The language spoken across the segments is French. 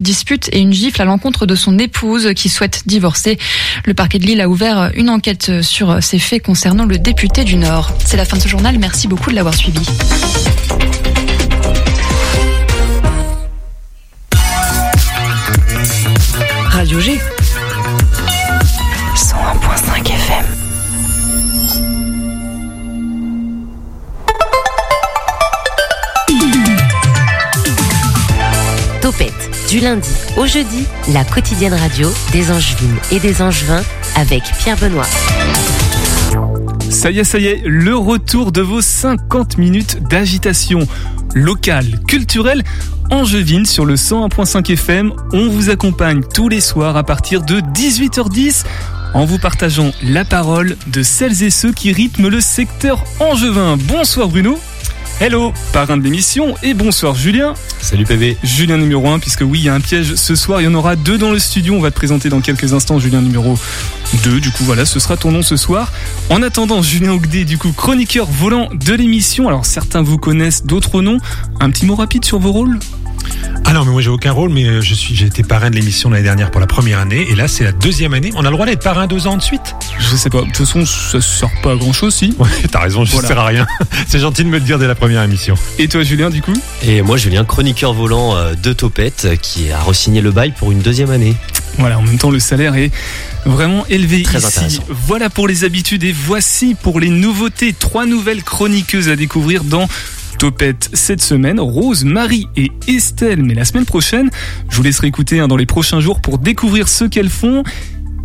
dispute et une gifle à l'encontre de son épouse qui souhaite divorcer. Le parquet de Lille a ouvert une enquête sur ces faits concernant le député du Nord. C'est la fin de ce journal. Merci beaucoup de l'avoir suivi. Lundi au jeudi, la quotidienne radio des Angevines et des Angevins avec Pierre Benoît. Ça y est, ça y est, le retour de vos 50 minutes d'agitation locale, culturelle, angevine sur le 101.5 FM. On vous accompagne tous les soirs à partir de 18h10 en vous partageant la parole de celles et ceux qui rythment le secteur angevin. Bonsoir Bruno. Hello, parrain de l'émission, et bonsoir Julien. Salut PV. Julien numéro 1, puisque oui, il y a un piège ce soir, il y en aura deux dans le studio, on va te présenter dans quelques instants Julien numéro 2, du coup voilà, ce sera ton nom ce soir. En attendant, Julien Ogdé, du coup chroniqueur volant de l'émission, alors certains vous connaissent, d'autres non, un petit mot rapide sur vos rôles? Ah non, mais moi j'ai aucun rôle, mais euh, je suis, j'ai été parrain de l'émission l'année dernière pour la première année, et là c'est la deuxième année. On a le droit d'être parrain deux ans de suite Je sais pas, de toute façon ça sert pas à grand chose si. Ouais, t'as raison, je Voilà. sers à rien. c'est gentil de me le dire dès la première émission. Et toi Julien du coup? Et moi, Julien, chroniqueur volant euh, de Topette, euh, qui a re-signé le bail pour une deuxième année. Voilà, en même temps le salaire est vraiment élevé Très ici. intéressant. Voilà pour les habitudes et voici pour les nouveautés. Trois nouvelles chroniqueuses à découvrir dans Topette cette semaine. Rose, Marie et Estelle. Mais la semaine prochaine, je vous laisserai écouter hein, dans les prochains jours pour découvrir ce qu'elles font.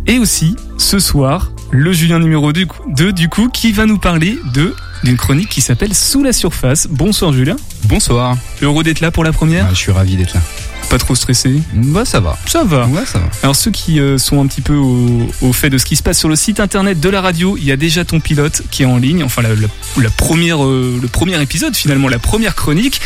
Et aussi, ce soir, le Julien numéro 2 du coup qui va nous parler de d'une chronique qui s'appelle Sous la surface. Bonsoir Julien. Bonsoir, Heureux d'être là pour la première. Ah, je suis ravi d'être là. Pas trop stressé. Bah ça va. Ça va. Ouais, ça va. Alors ceux qui euh, sont un petit peu au, au fait de ce qui se passe sur le site internet de la radio, il y a déjà ton pilote qui est en ligne, enfin la, la- la première, euh, le premier épisode finalement, la première chronique.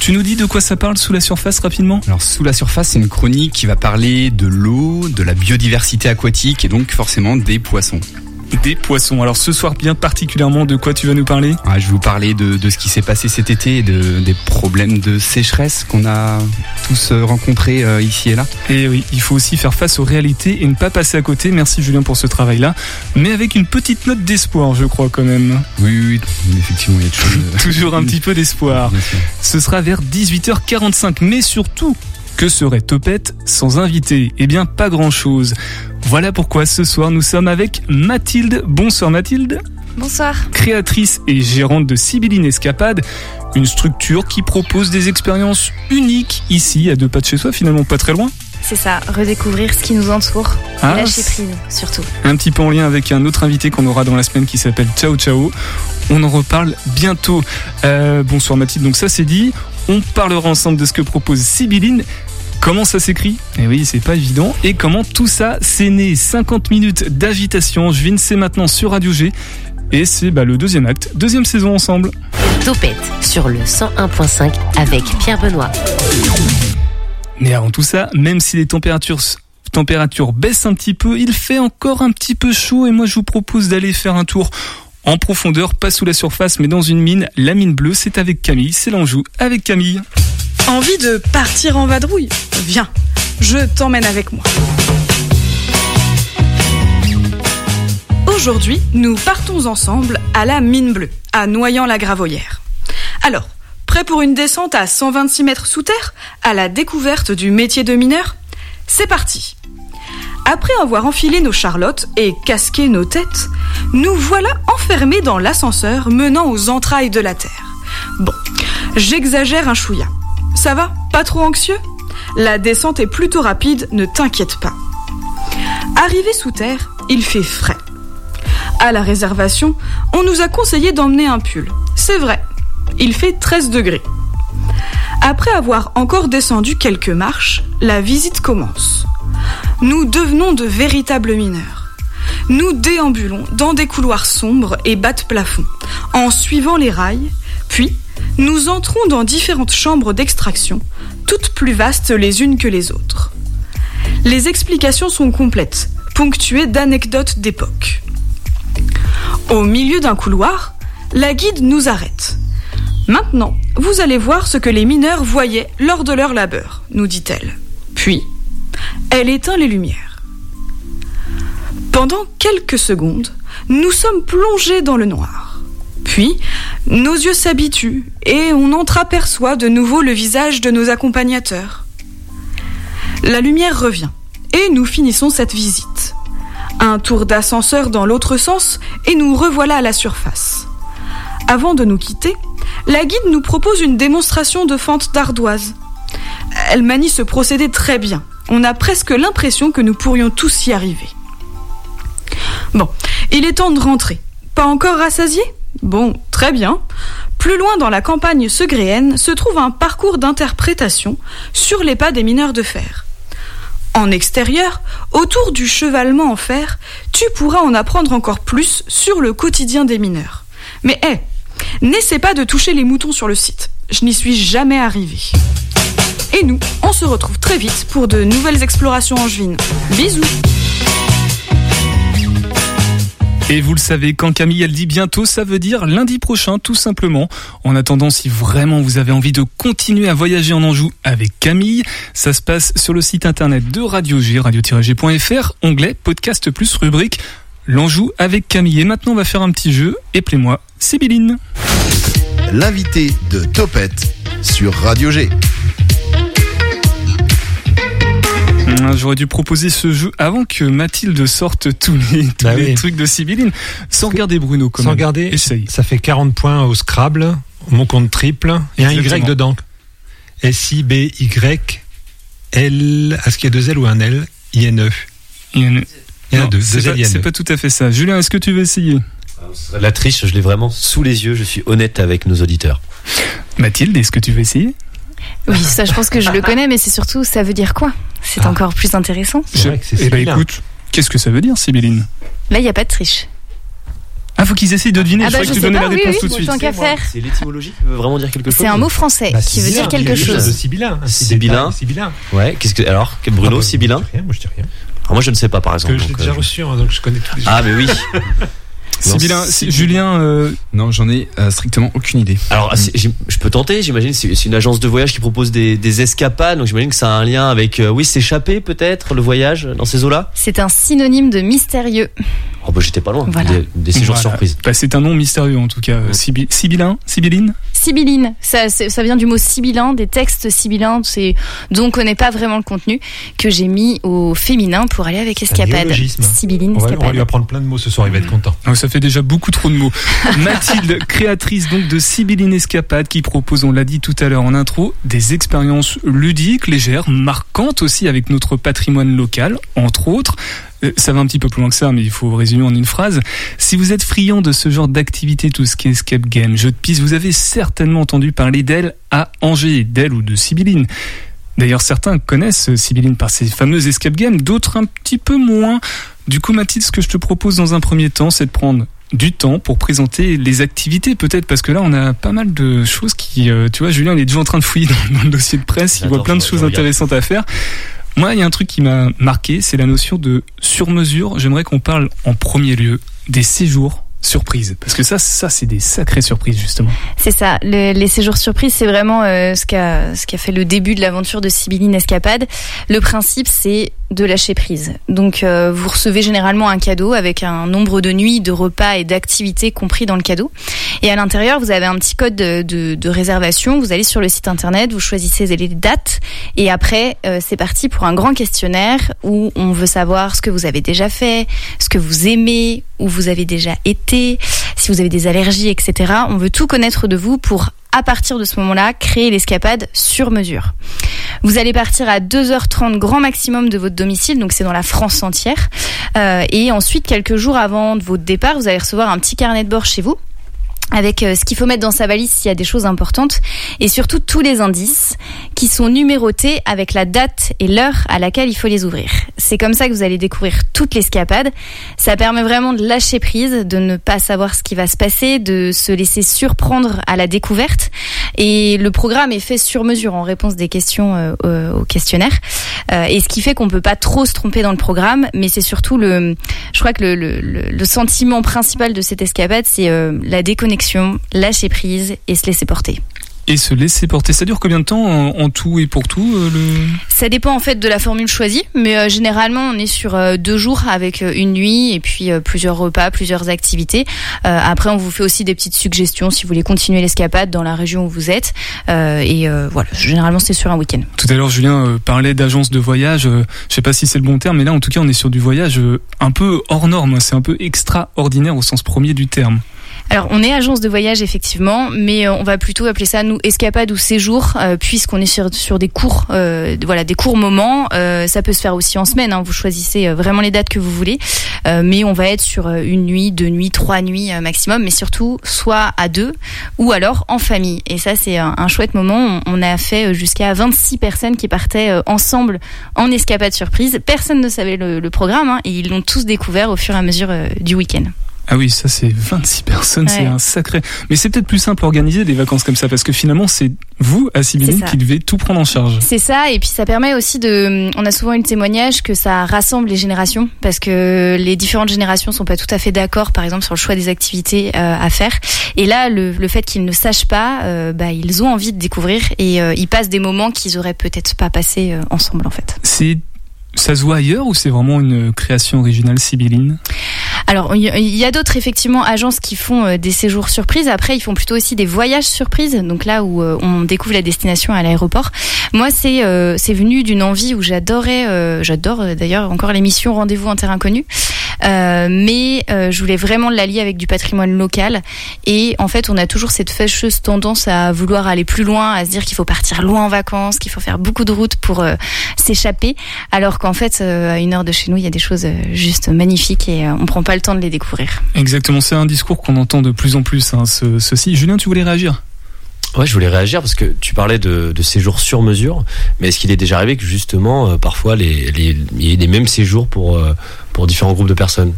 Tu nous dis de quoi ça parle sous la surface rapidement? Alors sous la surface, c'est une chronique qui va parler de l'eau, de la biodiversité aquatique et donc forcément des poissons. Des poissons. Alors ce soir bien particulièrement de quoi tu vas nous parler? Ah, je vais vous parler de, de ce qui s'est passé cet été de, des problèmes de sécheresse qu'on a tous euh, rencontrés euh, ici et là. Et oui, il faut aussi faire face aux réalités et ne pas passer à côté. Merci Julien pour ce travail-là, mais avec une petite note d'espoir, je crois quand même. Oui, oui, oui, effectivement, il y a choses. euh, Toujours un petit peu d'espoir. Ce sera vers 18h45. Mais surtout, que serait Topette sans invité? Eh bien, pas grand-chose. Voilà pourquoi ce soir nous sommes avec Mathilde. Bonsoir Mathilde, Bonsoir. créatrice et gérante de Sibylline Escapade, une structure qui propose des expériences uniques ici, à deux pas de chez soi, finalement pas très loin. C'est ça, redécouvrir ce qui nous entoure Ah, et lâcher c'est- prise surtout. Un petit peu en lien avec un autre invité qu'on aura dans la semaine qui s'appelle Ciao Ciao. On en reparle bientôt. Euh, bonsoir Mathilde, donc ça c'est dit. On parlera ensemble de ce que propose Sibylline. Comment ça s'écrit Eh oui, c'est pas évident. Et comment tout ça s'est né 50 minutes d'agitation. Je c'est maintenant sur Radio G. Et c'est bah, le deuxième acte, deuxième saison ensemble. Topette sur le 101.5 avec Pierre Benoît. Mais avant tout ça, même si les températures températures baissent un petit peu, il fait encore un petit peu chaud et moi je vous propose d'aller faire un tour en profondeur, pas sous la surface mais dans une mine, la mine bleue, c'est avec Camille, c'est l'Anjou avec Camille. Envie de partir en vadrouille Viens, je t'emmène avec moi. Aujourd'hui, nous partons ensemble à la mine bleue, à Noyant-la-Gravoyère. Alors, prêt pour une descente à 126 mètres sous terre, à la découverte du métier de mineur? C'est parti Après avoir enfilé nos charlottes et casqué nos têtes, nous voilà enfermés dans l'ascenseur menant aux entrailles de la Terre. Bon, j'exagère un chouïa. Ça va Pas trop anxieux La descente est plutôt rapide, ne t'inquiète pas. Arrivé sous terre, il fait frais. À la réservation, on nous a conseillé d'emmener un pull. C'est vrai, il fait 13 degrés. Après avoir encore descendu quelques marches, la visite commence. Nous devenons de véritables mineurs. Nous déambulons dans des couloirs sombres et bas de plafond, en suivant les rails, puis nous entrons dans différentes chambres d'extraction, toutes plus vastes les unes que les autres. Les explications sont complètes, ponctuées d'anecdotes d'époque. Au milieu d'un couloir, la guide nous arrête. Maintenant, vous allez voir ce que les mineurs voyaient lors de leur labeur, nous dit-elle. Puis, elle éteint les lumières. Pendant quelques secondes, nous sommes plongés dans le noir. Puis, nos yeux s'habituent et on entreaperçoit de nouveau le visage de nos accompagnateurs. La lumière revient et nous finissons cette visite. Un tour d'ascenseur dans l'autre sens et nous revoilà à la surface. Avant de nous quitter, la guide nous propose une démonstration de fente d'ardoise. Elle manie ce procédé très bien. On a presque l'impression que nous pourrions tous y arriver. Bon, il est temps de rentrer. Pas encore rassasié Bon, très bien. Plus loin dans la campagne segréenne se trouve un parcours d'interprétation sur les pas des mineurs de fer. En extérieur, autour du chevalement en fer, tu pourras en apprendre encore plus sur le quotidien des mineurs. Mais hé, n'essaie pas de toucher les moutons sur le site. Je n'y suis jamais arrivé. Et nous, on se retrouve très vite pour de nouvelles explorations angevines. Bisous Et vous le savez, quand Camille elle dit bientôt, ça veut dire lundi prochain tout simplement. En attendant, si vraiment vous avez envie de continuer à voyager en Anjou avec Camille, ça se passe sur le site internet de Radio G, radio-g.fr, onglet podcast plus rubrique l'Anjou avec Camille. Et maintenant on va faire un petit jeu, et moi Sibylline. L'invité de Topette sur Radio G. j'aurais dû proposer ce jeu avant que Mathilde sorte tous les, tous Bah les oui. trucs de Sibylline. Sans regarder Bruno, quand Sans même. regarder, Essaye. ça fait 40 points au Scrabble, mon compte triple, et un Y dedans. S-I-B-Y, L, est-ce qu'il y a deux L ou un L? I-N-E. A- Il y en a deux, I-N-E. c'est pas tout à fait ça. Julien, est-ce que tu veux essayer? La triche, je l'ai vraiment sous les yeux, je suis honnête avec nos auditeurs. Mathilde, est-ce que tu veux essayer? Oui, ça je pense que je le connais, mais c'est surtout ça veut dire quoi? C'est Ah. encore plus intéressant. C'est vrai que c'est Eh ben écoute, qu'est-ce que ça veut dire, Sibylline Là, il n'y a pas de triche. Ah, faut qu'ils essayent de deviner. Ah je bah, croyais je que tu donnais pas, la oui, réponse oui, tout de suite. tant qu'à faire. C'est l'étymologie qui veut vraiment dire quelque chose C'est un mot français Bah, qui veut dire quelque chose. de Sibyllin. un Sibyllin. Sibyllin. Ouais, qu'est-ce que. Alors, Bruno, Ah bah, Sibyllin Moi je dis rien, moi je dis rien. Alors, Moi je ne sais pas par Parce exemple. que je l'ai déjà euh, reçu, hein, donc je connais tous les Ah, mais oui. Julien, euh, Non, j'en ai euh, strictement aucune idée. Alors, je peux tenter, j'imagine, c'est c'est une agence de voyage qui propose des, des escapades, donc j'imagine que ça a un lien avec, euh, oui, s'échapper peut-être, le voyage dans ces eaux-là? C'est un synonyme de mystérieux. Oh, bah j'étais pas loin, Voilà. des, des séjours voilà. surprises. Bah, c'est un nom mystérieux en tout cas. Ouais. Siby- Sibyllin, Sibylline. Sibylline, ça, vient du mot sibyllin, des textes sibyllins, c'est dont on connaît pas vraiment le contenu, que j'ai mis au féminin pour aller avec escapade. Sibylline, On va, on va escapade. lui apprendre plein de mots ce soir, il va être content. Ah, ça fait déjà beaucoup trop de mots. Mathilde, créatrice donc de Sibylline Escapade, qui propose, on l'a dit tout à l'heure en intro, des expériences ludiques, légères, marquantes aussi avec notre patrimoine local, entre autres. Euh, Ça va un petit peu plus loin que ça, mais il faut résumer en une phrase. Si vous êtes friand de ce genre d'activité, tout ce qui est escape game, jeu de piste, vous avez certainement entendu parler d'elle à Angers, d'elle ou de Sibylline. D'ailleurs, certains connaissent Sibylline par ses fameuses escape games, d'autres un petit peu moins. Du coup, Mathilde, ce que je te propose dans un premier temps, c'est de prendre du temps pour présenter les activités, peut-être parce que là, on a pas mal de choses qui, euh, tu vois, Julien, il est déjà en train de fouiller dans, dans le dossier de presse, il voit plein de choses regarde. intéressantes à faire. Moi, il y a un truc qui m'a marqué, c'est la notion de sur-mesure. J'aimerais qu'on parle en premier lieu des séjours surprises, parce que ça, ça, c'est des sacrées surprises justement. C'est ça. Le- les séjours surprises, c'est vraiment euh, ce qu'a ce qui a fait le début de l'aventure de Sibylline Escapade. Le principe, c'est de lâcher prise. Donc, euh, vous recevez généralement un cadeau avec un nombre de nuits, de repas et d'activités compris dans le cadeau. Et à l'intérieur, vous avez un petit code de, de- de réservation. Vous allez sur le site internet, vous choisissez les dates, et après, euh, c'est parti pour un grand questionnaire où on veut savoir ce que vous avez déjà fait, ce que vous aimez, où vous avez déjà été, si vous avez des allergies, etc. On veut tout connaître de vous pour, à partir de ce moment-là, créer l'escapade sur mesure. Vous allez partir à 2h30 grand maximum de votre domicile, donc c'est dans la France entière. Euh, et ensuite, quelques jours avant votre départ, vous allez recevoir un petit carnet de bord chez vous avec euh, ce qu'il faut mettre dans sa valise s'il y a des choses importantes et surtout tous les indices qui sont numérotés avec la date et l'heure à laquelle il faut les ouvrir. C'est comme ça que vous allez découvrir toute l'escapade. Ça permet vraiment de lâcher prise, de ne pas savoir ce qui va se passer, de se laisser surprendre à la découverte. Et le programme est fait sur mesure en réponse des questions euh, euh, au questionnaire. Euh, et ce qui fait qu'on peut pas trop se tromper dans le programme, mais c'est surtout le, je crois que le, le, le- sentiment principal de cette escapade, c'est euh, la déconnexion, lâcher prise et se laisser porter. Et se laisser porter, ça dure combien de temps en, en tout et pour tout euh, le... Ça dépend en fait de la formule choisie, mais euh, généralement on est sur euh, deux jours avec une nuit et puis plusieurs repas, plusieurs activités. Après, on vous fait aussi des petites suggestions si vous voulez continuer l'escapade dans la région où vous êtes. Et voilà, généralement c'est sur un week-end. Tout à l'heure, Julien parlait d'agence de voyage. je sais pas si c'est le bon terme, mais là, en tout cas, on est sur du voyage un peu hors norme. C'est un peu extraordinaire au sens premier du terme. Alors, on est agence de voyage effectivement, mais euh, on va plutôt appeler ça nous escapade ou séjour, euh, puisqu'on est sur, sur des courts, euh, voilà, des courts moments. Euh, ça peut se faire aussi en semaine. hein, vous choisissez euh, vraiment les dates que vous voulez, mais on va être sur une nuit, deux nuits, trois nuits maximum, mais surtout soit à deux ou alors en famille. Et ça, c'est un, chouette moment. On, on a fait jusqu'à 26 personnes qui partaient ensemble en escapade surprise. Personne ne savait le, le programme hein, et ils l'ont tous découvert au fur et à mesure du week-end. Ah oui, ça c'est 26 personnes, c'est un sacré. Mais c'est peut-être plus simple à organiser des vacances comme ça parce que finalement c'est vous à qui devez tout prendre en charge. C'est ça, et puis ça permet aussi de. On a souvent eu le témoignage que ça rassemble les générations, parce que les différentes générations sont pas tout à fait d'accord, par exemple, sur le choix des activités euh, à faire. Et là, le, le fait qu'ils ne sachent pas, euh, bah, ils ont envie de découvrir et euh, ils passent des moments qu'ils auraient peut-être pas passés euh, ensemble, en fait. C'est ça se voit ailleurs ou c'est vraiment une création originale Sibylline Alors, il y- a d'autres effectivement agences qui font euh, des séjours surprises. Après, ils font plutôt aussi des voyages surprises. Donc là où euh, on découvre la destination à l'aéroport. Moi, c'est euh, venu d'une envie où j'adorais, euh, j'adore euh, d'ailleurs encore l'émission Rendez-vous en terre inconnue. Euh, mais euh, je voulais vraiment l'allier avec du patrimoine local. Et en fait, on a toujours cette fâcheuse tendance à vouloir aller plus loin, à se dire qu'il faut partir loin en vacances, qu'il faut faire beaucoup de routes pour euh, s'échapper. Alors qu'en fait, euh, à une heure de chez nous, il y a des choses juste magnifiques et euh, on prend pas le temps de les découvrir. Exactement, c'est un discours qu'on entend de plus en plus. Hein, ce, ceci. Julien, tu voulais réagir? Ouais, je voulais réagir parce que tu parlais de, de séjours sur mesure, mais est-ce qu'il est déjà arrivé que justement, euh, parfois, les, les, il y ait les mêmes séjours pour, euh, pour différents groupes de personnes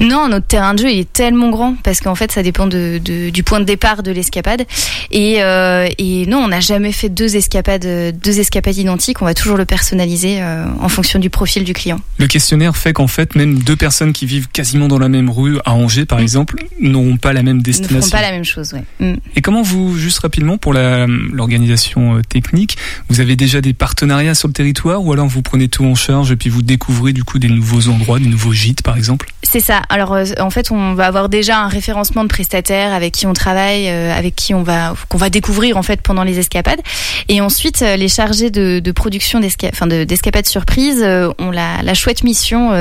Non, notre terrain de jeu il est tellement grand parce qu'en fait ça dépend de, de- du point de départ de l'escapade et, euh, et non on n'a jamais fait deux escapades deux escapades identiques on va toujours le personnaliser euh, en fonction du profil du client. Le questionnaire fait qu'en fait, même deux personnes qui vivent quasiment dans la même rue, à Angers par exemple, n'auront pas la même Ils ne destination. feront pas la même chose. Ouais. Mm. Et comment vous, juste rapidement pour l'organisation euh, technique, vous avez déjà des partenariats sur le territoire ou alors vous prenez tout en charge et puis vous découvrez du coup des nouveaux endroits, des nouveaux gîtes par exemple C'est ça. Alors euh, en fait, on va avoir déjà un référencement de prestataires avec qui on travaille, euh, avec qui on va qu'on va découvrir en fait pendant les escapades. Et ensuite, euh, les chargés de, production d'esca- enfin, de- d'escapades surprises ont la, chouette mission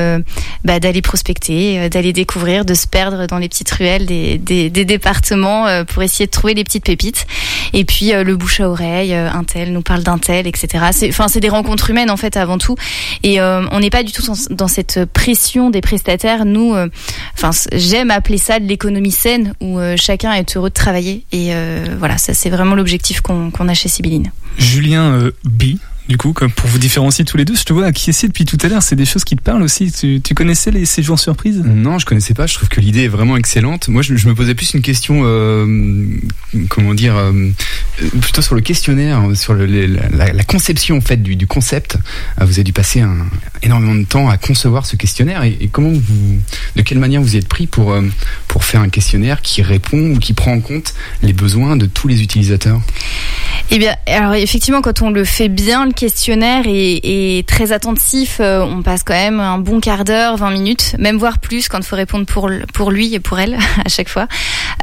bah, d'aller prospecter, d'aller découvrir, de se perdre dans les petites ruelles des, départements pour essayer de trouver les petites pépites. Et puis le bouche à oreille, un tel nous parle d'un tel, etc. Enfin c'est des rencontres humaines en fait avant tout. Et on n'est pas du tout dans, dans cette pression des prestataires. Nous, euh, enfin j'aime appeler ça de l'économie saine où euh, chacun est heureux de travailler. Et euh, voilà, ça c'est vraiment l'objectif qu'on a chez Sibylline. Julien B. Du coup, comme pour vous différencier tous les deux, je te vois acquiescer depuis tout à l'heure. C'est des choses qui te parlent aussi. Tu, tu connaissais les séjours surprises? Non, je connaissais pas. Je trouve que l'idée est vraiment excellente. Moi, je, je me posais plus une question, euh, comment dire, euh, plutôt sur le questionnaire, sur le, les- la, la conception en fait du, du concept. Euh, Vous avez dû passer un, énormément de temps à concevoir ce questionnaire. Et, et comment vous, de quelle manière vous y êtes pris pour euh, pour faire un questionnaire qui répond ou qui prend en compte les besoins de tous les utilisateurs? Eh bien, alors effectivement, quand on le fait bien, le questionnaire est, très attentif. Euh, on passe quand même un bon quart d'heure, 20 minutes, même voire plus quand il faut répondre pour, pour lui et pour elle à chaque fois.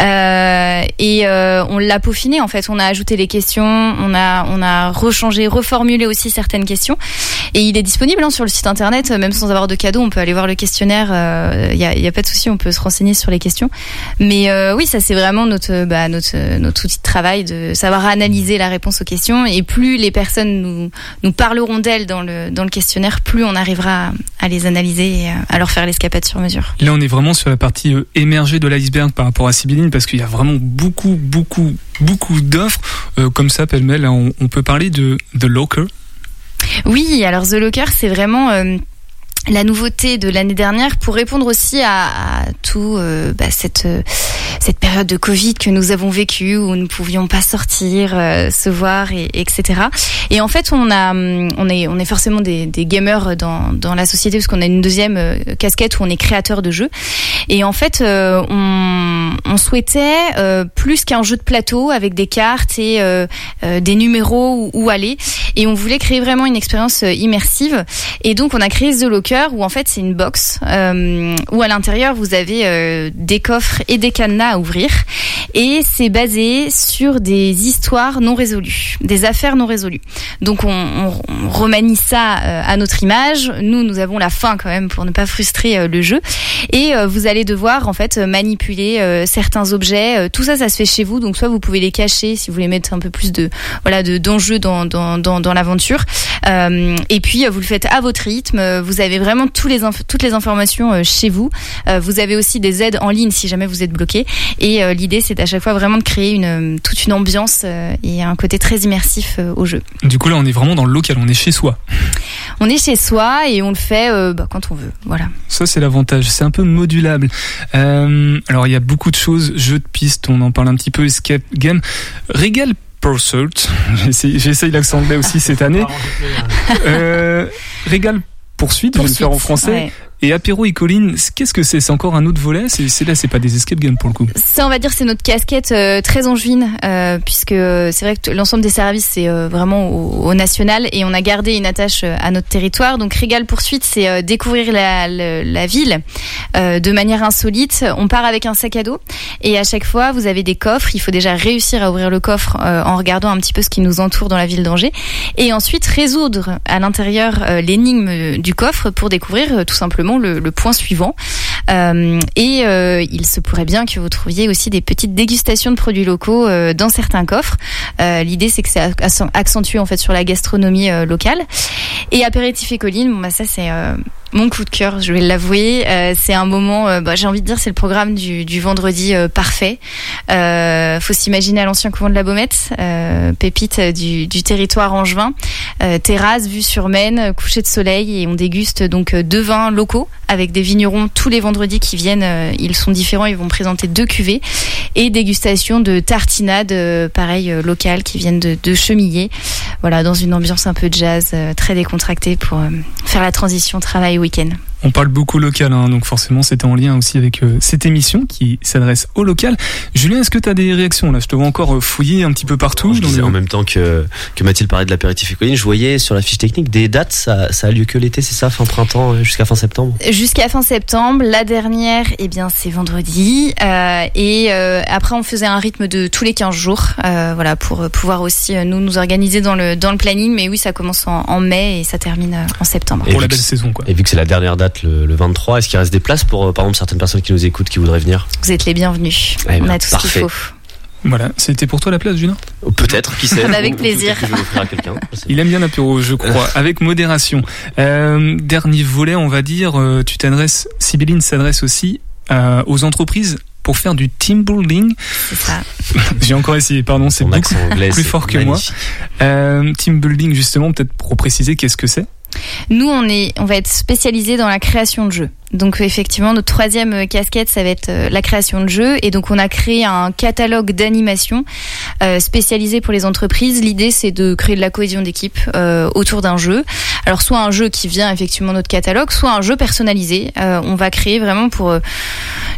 Euh, et euh, on l'a peaufiné en fait. On a ajouté les questions, on a on a rechangé, reformulé aussi certaines questions. Et il est disponible hein, sur le site internet, même sans avoir de cadeau. On peut aller voir le questionnaire. Il n'y a, a pas de souci, on peut se renseigner sur les questions. Mais oui, ça c'est vraiment notre bah, notre outil de travail de savoir analyser la réponse aux questions. Et plus les personnes nous nous parleront d'elles dans le dans le questionnaire, plus on arrivera à, à les analyser et à, à leur faire l'escapade sur mesure. Là, on est vraiment sur la partie euh, émergée de l'iceberg par rapport à Sibylline parce qu'il y a vraiment beaucoup, beaucoup, beaucoup d'offres. Euh, comme ça, pêle-mêle, on, on peut parler de The Locker. Oui, alors The Locker, c'est vraiment euh, la nouveauté de l'année dernière pour répondre aussi à, à tout euh, bah, cette euh, cette période de Covid que nous avons vécue où nous ne pouvions pas sortir, euh, se voir, et, etc. Et en fait, on a hum, on est on est forcément des, des gamers dans dans la société parce qu'on a une deuxième euh, casquette où on est créateur de jeux. Et en fait, euh, on, on souhaitait euh, plus qu'un jeu de plateau avec des cartes et des numéros où, où aller. Et on voulait créer vraiment une expérience immersive. Et donc, on a créé The Où en fait c'est une box euh, où à l'intérieur vous avez euh, des coffres et des cadenas à ouvrir. Et c'est basé sur des histoires non résolues, des affaires non résolues. Donc on, remanie ça euh, à notre image. Nous, nous avons la fin quand même pour ne pas frustrer le jeu. Et vous allez devoir en fait manipuler certains objets. Tout ça, ça se fait chez vous. Donc soit vous pouvez les cacher si vous voulez mettre un peu plus de voilà de d'enjeu dans dans dans, dans l'aventure. Et puis vous le faites à votre rythme. Vous avez vraiment tous les inf- toutes les informations euh, chez vous. Euh, vous avez aussi des aides en ligne si jamais vous êtes bloqué. Et euh, l'idée, c'est à chaque fois vraiment de créer une toute une ambiance euh, et un côté très immersif euh, au jeu. Du coup, là, on est vraiment dans le local, on est chez soi. On est chez soi et on le fait euh, bah, quand on veut. Voilà. Ça, c'est l'avantage. C'est un peu modulable. Euh, alors, il y a beaucoup de choses. Jeux de piste, on en parle un petit peu. Escape game. Regal Pursuit. J'essaye j'essaye l'accent anglais aussi cette année. Euh, Regal Poursuite, je vais le faire en français. Ouais. Et Apéro et Colline, qu'est-ce que c'est? C'est encore un autre volet? C'est là, c'est pas des escape games pour le coup. Ça, on va dire, c'est notre casquette euh, très angevine, euh, puisque euh, c'est vrai que l'ensemble des services, c'est vraiment au, national, et on a gardé une attache à notre territoire. Donc, Régal Poursuite, c'est découvrir la, le- la ville de manière insolite. On part avec un sac à dos, et à chaque fois, vous avez des coffres. Il faut déjà réussir à ouvrir le coffre en regardant un petit peu ce qui nous entoure dans la ville d'Angers, et ensuite résoudre à l'intérieur l'énigme du coffre pour découvrir tout simplement le, point suivant. Euh, et euh, il se pourrait bien que vous trouviez aussi des petites dégustations de produits locaux euh, dans certains coffres. L'idée, c'est que c'est acc- accentué en fait sur la gastronomie locale. Et apéritif et colline, bah ça c'est mon coup de cœur, je vais l'avouer. Euh, c'est un moment, euh, bah, j'ai envie de dire, c'est le programme du, vendredi euh, parfait. Euh, faut s'imaginer à l'ancien couvent de la Baumette, pépite du, territoire angevin, terrasse, vue sur Maine, coucher de soleil, et on déguste donc deux vins locaux avec des vignerons tous les vendredis qui viennent. ils sont différents, ils vont présenter deux cuvées et dégustation de tartinades, pareil locales qui viennent de, de. Voilà, dans une ambiance un peu jazz, très décontractée pour faire la transition travail-week-end. On parle beaucoup local, hein, donc forcément c'était en lien aussi avec euh, cette émission qui s'adresse au local. Julien, est-ce que tu as des réactions là? Je te vois encore euh, fouiller un petit peu partout. Je disais en même temps que, que Mathilde parlait de l'apéritif colline, je voyais sur la fiche technique des dates, ça, ça a lieu que l'été, c'est ça, fin printemps euh, jusqu'à fin septembre? Jusqu'à fin septembre, la dernière, eh bien, c'est vendredi. Euh, et euh, après, on faisait un rythme de tous les 15 jours, euh, voilà, pour pouvoir aussi euh, nous nous organiser dans le dans le planning. Mais oui, ça commence en, en mai et ça termine euh, en septembre. Et Pour la belle saison, quoi. Et vu que c'est la dernière date, le, le 23, est-ce qu'il reste des places pour, euh, par exemple, certaines personnes qui nous écoutent, qui voudraient venir? Vous êtes les bienvenus. Eh on a tout ce qu'il faut. Voilà, c'était pour toi la place, Ou Peut-être, qui sait avec plaisir. que je vais à Il aime bien l'apéro, je crois, avec modération. Euh, dernier volet, on va dire, euh, tu t'adresses, Sibylline s'adresse aussi euh, aux entreprises pour faire du team building. C'est ça. J'ai encore essayé, pardon, c'est accent anglais, plus fort que moi. Euh, team building, justement, peut-être pour préciser qu'est-ce que c'est? Nous, on est, on va être spécialisé dans la création de jeux. Donc effectivement, notre troisième euh, casquette, ça va être euh, la création de jeux. Et donc on a créé un catalogue d'animation euh, spécialisé pour les entreprises. L'idée, c'est de créer de la cohésion d'équipe autour d'un jeu. Alors soit un jeu qui vient effectivement de notre catalogue, soit un jeu personnalisé. On va créer vraiment pour,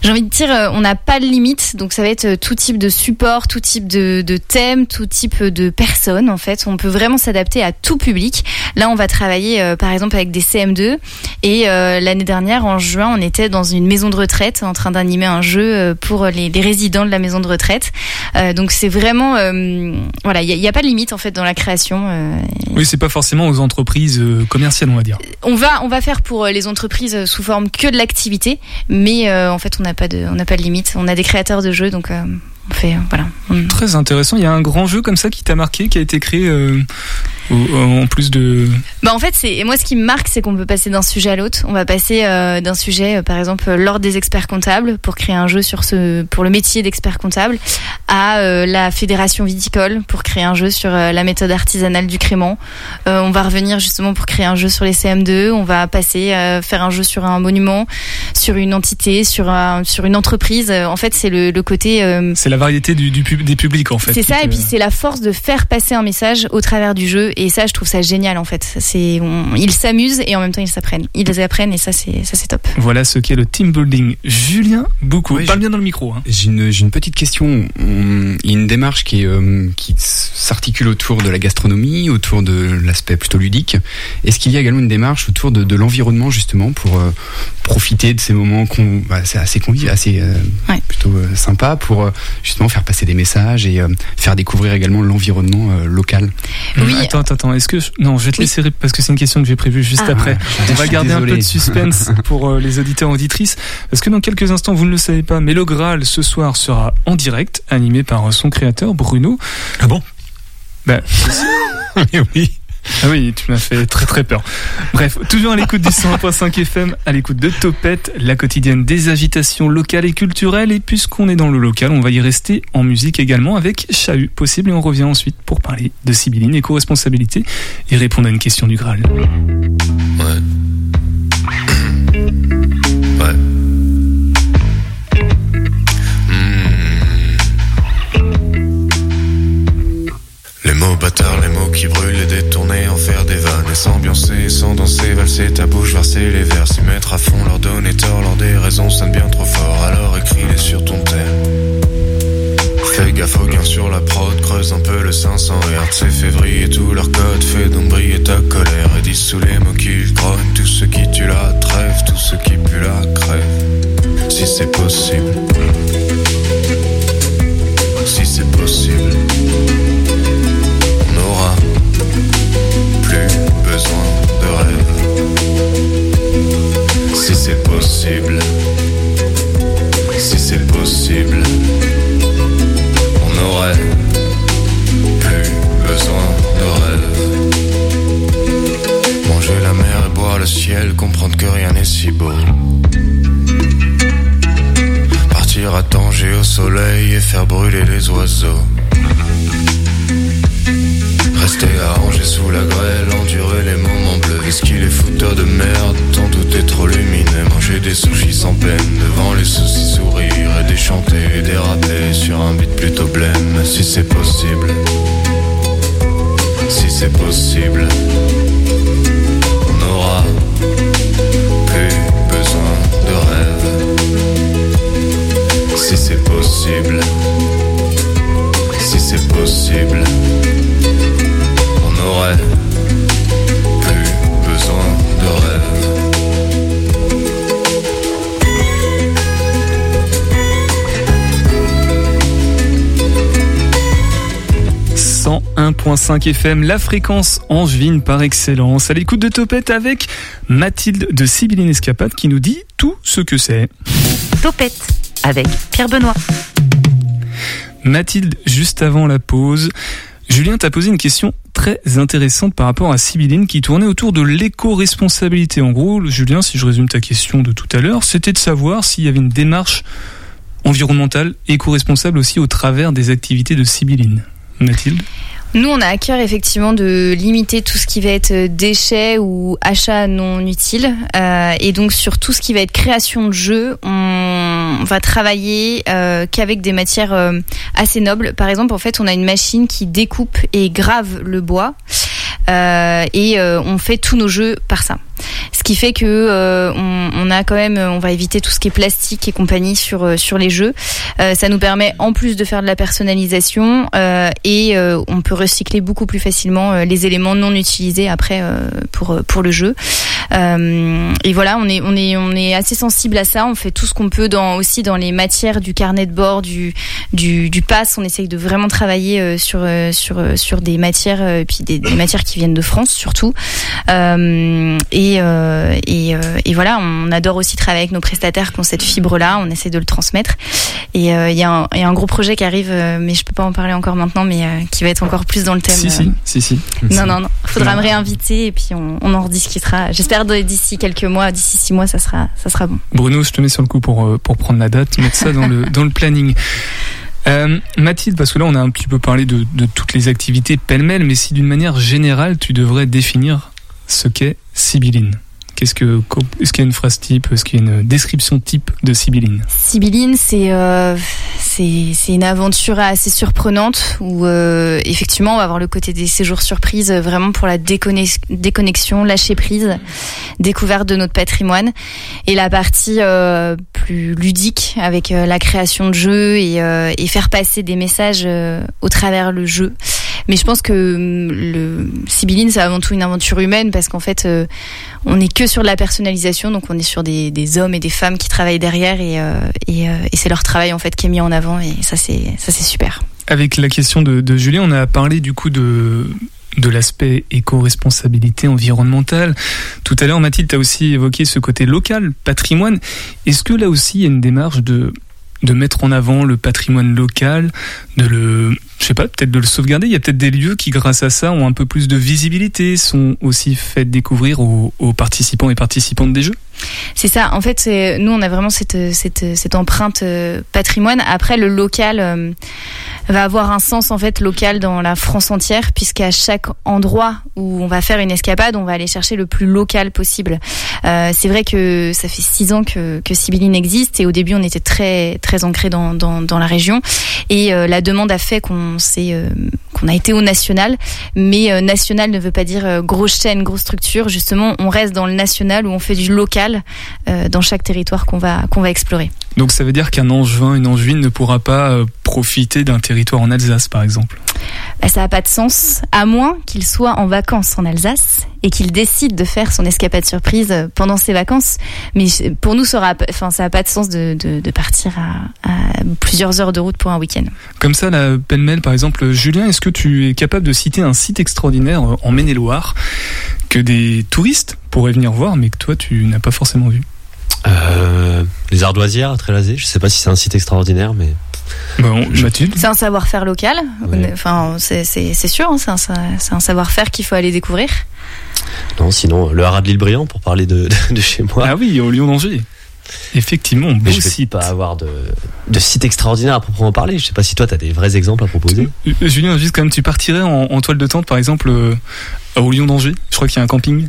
j'ai envie de dire, on n'a pas de limite. Donc ça va être tout type de support, tout type de, thème, tout type de personnes. En fait, on peut vraiment s'adapter à tout public. Là, on va travailler par exemple avec des CM2 et l'année dernière, en juin, on était dans une maison de retraite en train d'animer un jeu euh, pour les, les résidents de la maison de retraite. Euh, donc c'est vraiment, euh, voilà, il n'y a, pas de limite en fait dans la création. euh, Oui, c'est pas forcément aux entreprises commerciales, on va dire. on va, on va faire pour les entreprises sous forme que de l'activité, mais en fait, on n'a pas de, on n'a pas de limite. On a des créateurs de jeux, donc on fait, voilà. Très intéressant. Il y a un grand jeu comme ça qui t'a marqué, qui a été créé en plus de. Bah en fait, c'est moi ce qui me marque, c'est qu'on peut passer d'un sujet à l'autre. On va passer euh, d'un sujet, euh, par exemple, l'ordre des experts comptables pour créer un jeu sur ce pour le métier d'expert comptable, à euh, la fédération viticole pour créer un jeu sur la méthode artisanale du crément. on va revenir justement pour créer un jeu sur les CM2. On va passer faire un jeu sur un monument, sur une entité, sur un, sur une entreprise. En fait, c'est le, le, côté. c'est la variété du, du des publics en fait. C'est ça, et puis c'est la force de faire passer un message au travers du jeu. Et ça, je trouve ça génial en fait. C'est, ils s'amusent et en même temps ils s'apprennent. Ils apprennent et ça c'est, ça c'est top. Voilà ce qu'est le team building. Julien, beaucoup. Parle bien dans le micro. Hein. J'ai une, j'ai une petite question. Il y a une démarche qui, euh, qui s'articule autour de la gastronomie, autour de l'aspect plutôt ludique. Est-ce qu'il y a également une démarche autour de, de l'environnement justement pour euh, profiter de ces moments qu'on, bah, c'est assez convivial, assez euh, plutôt sympa pour justement faire passer des messages et faire découvrir également l'environnement local? Oui. Attends, attends, est-ce que non, je vais te laisser parce que c'est une question que j'ai prévue juste ah. après. On va garder un peu de suspense pour euh, les auditeurs et auditrices parce que dans quelques instants, vous ne le savez pas, mais le Graal ce soir sera en direct, animé par son créateur Bruno. Ah bon? Ben oui. Ah oui, tu m'as fait très très peur. Bref, toujours à l'écoute du 101.5 FM, à l'écoute de Topette, la quotidienne des agitations locales et culturelles. Et puisqu'on est dans le local, on va y rester en musique également avec Chahut possible. Et on revient ensuite pour parler de Sibylline, éco-responsabilité et répondre à une question du Graal. Ouais. ouais. Qui brûlent et détournés, en faire des vannes et s'ambiancer, sans danser, valser ta bouche, verser les vers, s'y mettre à fond, leur donner tort, leur des raisons sonnent bien trop fort, alors écris-les sur ton thème. Fais gaffe au gain sur la prod, creuse un peu le 500 Hz, c'est février, tout leur code, fait donc briller ta colère et dis sous les mots qu'ils grognent, tout ce qui tue la trêve, tout ce qui pue la crève, si c'est possible. Si c'est possible. C'est possible, si c'est possible, on aurait plus besoin de rêve. Manger la mer et boire le ciel, comprendre que rien n'est si beau. Partir à Tanger au soleil et faire brûler les oiseaux. Rester arrangé sous la grêle, endurer les moments bleus. Est-ce qu'il est de merde, sushis sans peine, devant les soucis sourire et déchanter déraper sur un beat plutôt blême. Si c'est possible, si c'est possible, on aura plus besoin de rêve. Si c'est possible, si c'est possible n'aurait plus 101.5 FM, la fréquence angevine par excellence. À l'écoute de Topette avec Mathilde de Sibylline Escapade qui nous dit tout ce que c'est. Topette avec Pierre Benoît. Mathilde, juste avant la pause, Julien t'a posé une question très intéressante par rapport à Sibylline qui tournait autour de l'éco-responsabilité. En gros, Julien, si je résume ta question de tout à l'heure, c'était de savoir s'il y avait une démarche environnementale, éco-responsable aussi au travers des activités de Sibylline. Mathilde? Nous, on a à cœur effectivement de limiter tout ce qui va être déchets ou achats non utiles. Euh, et donc sur tout ce qui va être création de jeux, on va travailler euh, qu'avec des matières euh, assez nobles. Par exemple, en fait, on a une machine qui découpe et grave le bois. Euh, et euh, on fait tous nos jeux par ça. Ce qui fait que euh, on, a quand même, on va éviter tout ce qui est plastique et compagnie sur sur les jeux. ça nous permet en plus de faire de la personnalisation et on peut recycler beaucoup plus facilement les éléments non utilisés après pour pour le jeu. et voilà, on est on est on est assez sensible à ça. On fait tout ce qu'on peut dans aussi dans les matières du carnet de bord, du du, du pass. On essaye de vraiment travailler sur sur sur des matières et puis des, des matières qui viennent de France surtout. Euh, et, euh, et, et, voilà, on adore aussi travailler avec nos prestataires qui ont cette fibre-là. On essaie de le transmettre. Et il y, a un, y a un gros projet qui arrive, mais je peux pas en parler encore maintenant, mais qui va être encore plus dans le thème. Si, si, si, si. Non, non, non. Faudra me réinviter et puis on, on en rediscutera. J'espère d'ici quelques mois, d'ici six mois, ça sera, ça sera bon. Bruno, je te mets sur le coup pour, pour prendre la date, mettre ça dans le, dans le planning. Euh, Mathilde, parce que là on a un petit peu parlé de, de toutes les activités pêle-mêle, mais si d'une manière générale tu devrais définir ce qu'est Sibylline. Qu'est-ce que, est-ce qu'il y a une phrase type, est-ce qu'il y a une description type de Sibylline Sibylline, c'est euh, c'est une aventure assez surprenante où euh, effectivement on va avoir le côté des séjours surprises, euh, vraiment pour la déconnexion, lâcher prise, découverte de notre patrimoine, et la partie plus ludique avec la création de jeux et faire passer des messages au travers le jeu. Mais je pense que hum, le Sibylline, c'est avant tout une aventure humaine parce qu'en fait, euh, on n'est que sur de la personnalisation, donc on est sur des, hommes et des femmes qui travaillent derrière et, euh, euh, et c'est leur travail en fait qui est mis en avant et ça c'est ça c'est super. Avec la question de, de Julien, on a parlé du coup de de l'aspect éco-responsabilité environnementale. Tout à l'heure, Mathilde, tu as aussi évoqué ce côté local, patrimoine. Est-ce que là aussi, il y a une démarche de de mettre en avant le patrimoine local, de le, je sais pas, peut-être de le sauvegarder. Il y a peut-être des lieux qui, grâce à ça, ont un peu plus de visibilité, sont aussi faits découvrir aux, participants et participantes des jeux. C'est ça. En fait, nous, on a vraiment cette, empreinte euh, patrimoine. Après, le local euh, va avoir un sens en fait local dans la France entière, puisqu'à chaque endroit où on va faire une escapade, on va aller chercher le plus local possible. Euh, c'est vrai que ça fait six ans que, que Sibylline existe, et au début, on était très ancré dans, la région, et la demande a fait qu'on qu'on a été au national, mais national ne veut pas dire grosse chaîne, grosse structure. Justement, on reste dans le national où on fait du local euh, dans chaque territoire qu'on va, qu'on va explorer. Donc ça veut dire qu'un Angevin, une Angevine ne pourra pas euh, profiter d'un territoire en Alsace, par exemple bah, Ça n'a pas de sens, à moins qu'il soit en vacances en Alsace et qu'il décide de faire son escapade surprise euh, pendant ses vacances. Mais pour nous, ça n'a enfin, pas de sens de, de, partir à, plusieurs heures de route pour un week-end. Comme ça, la pêle-mêle, par exemple, Julien, est-ce que tu es capable de citer un site extraordinaire en Maine-et-Loire que des touristes pourraient venir voir, mais que toi, tu n'as pas forcément vu? Euh, Les ardoisières à Trélazé, je sais pas si c'est un site extraordinaire, mais... Bon, Mathilde C'est un savoir-faire local, enfin, c'est sûr, hein, c'est un, savoir-faire qu'il faut aller découvrir. Non, sinon, le haras de l'île Briand, pour parler de, de, chez moi. Ah oui, au Lyon d'Angers. Effectivement, beau Mais je ne pas avoir de, de site extraordinaire à proprement parler. Je sais pas si toi, tu as des vrais exemples à proposer. Euh, euh, Julien, juste quand même, tu partirais en, toile de tente, par exemple, euh, au Lyon d'Angers? Je crois qu'il y a un camping.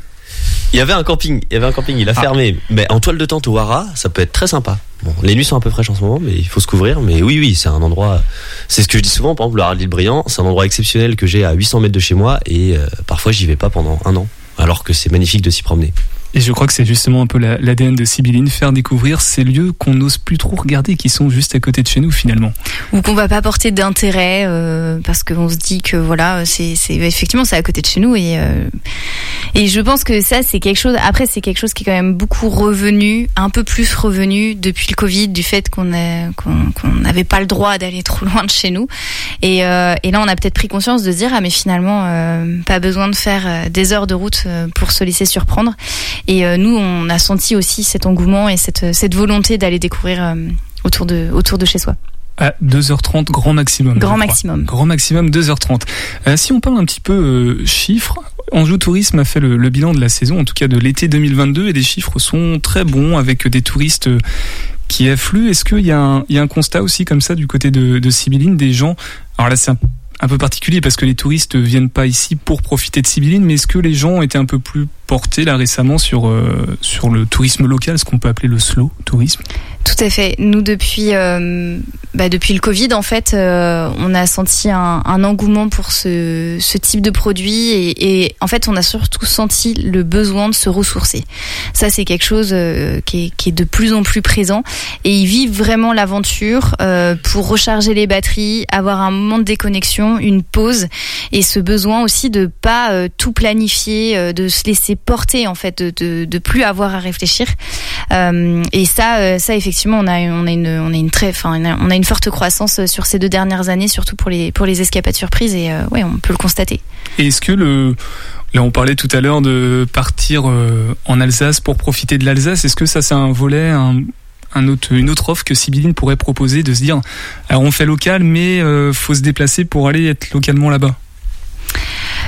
Il y avait un camping, il y avait un camping, il a ah. fermé. Mais en toile de tente au Hara, ça peut être très sympa. Bon, les nuits sont un peu fraîches en ce moment, mais il faut se couvrir. Mais oui, oui, c'est un endroit. C'est ce que je dis souvent. Par exemple, le Hara de l'île Briand, c'est un endroit exceptionnel que j'ai à 800 mètres de chez moi et parfois j'y vais pas pendant un an, alors que c'est magnifique de s'y promener. Et je crois que c'est justement un peu l'ADN de Sibylline, faire découvrir ces lieux qu'on n'ose plus trop regarder, qui sont juste à côté de chez nous finalement. Ou qu'on va pas porter d'intérêt euh, parce qu'on se dit que voilà, c'est effectivement c'est à côté de chez nous et euh, et je pense que ça c'est quelque chose. Après c'est quelque chose qui est quand même beaucoup revenu, un peu plus revenu depuis le Covid, du fait qu'on n'avait pas le droit d'aller trop loin de chez nous. Et, euh, et là on a peut-être pris conscience de se dire ah mais finalement euh, pas besoin de faire des heures de route pour se laisser surprendre. Et euh, nous, on a senti aussi cet engouement et cette, cette volonté d'aller découvrir euh, autour de, autour de chez soi. À 2h30 grand maximum. Grand maximum. Grand maximum 2h30. Euh, si on parle un petit peu chiffres, Anjou Tourisme a fait le, le, bilan de la saison, en tout cas de l'été 2022, et les chiffres sont très bons avec des touristes qui affluent. Est-ce qu'il y, y, a un constat aussi comme ça du côté de, de Sibylline, des gens? Alors là, c'est un un peu particulier parce que les touristes viennent pas ici pour profiter de Sibylline, mais est-ce que les gens étaient un peu plus portés là récemment sur, euh, sur le tourisme local, ce qu'on peut appeler le slow tourisme tout à fait. Nous, depuis, euh, bah, depuis le Covid, en fait, euh, on a senti un, engouement pour ce, type de produit et, en fait, on a surtout senti le besoin de se ressourcer. Ça, c'est quelque chose qui, est, qui, est, de plus en plus présent et ils vivent vraiment l'aventure pour recharger les batteries, avoir un moment de déconnexion, une pause et ce besoin aussi de pas euh, tout planifier, de se laisser porter, en fait, de, de, plus avoir à réfléchir. et ça, ça effectivement on a, on a une, on a une très, on a une forte croissance euh, sur ces deux dernières années, surtout pour les, pour les escapades surprises, et euh, ouais, on peut le constater. Est-ce que le Là, on parlait tout à l'heure de partir euh, en Alsace pour profiter de l'Alsace. Est-ce que ça, c'est un volet, un, autre, une autre offre que Sibylline pourrait proposer de se dire, alors on fait local, mais euh, faut se déplacer pour aller être localement là-bas?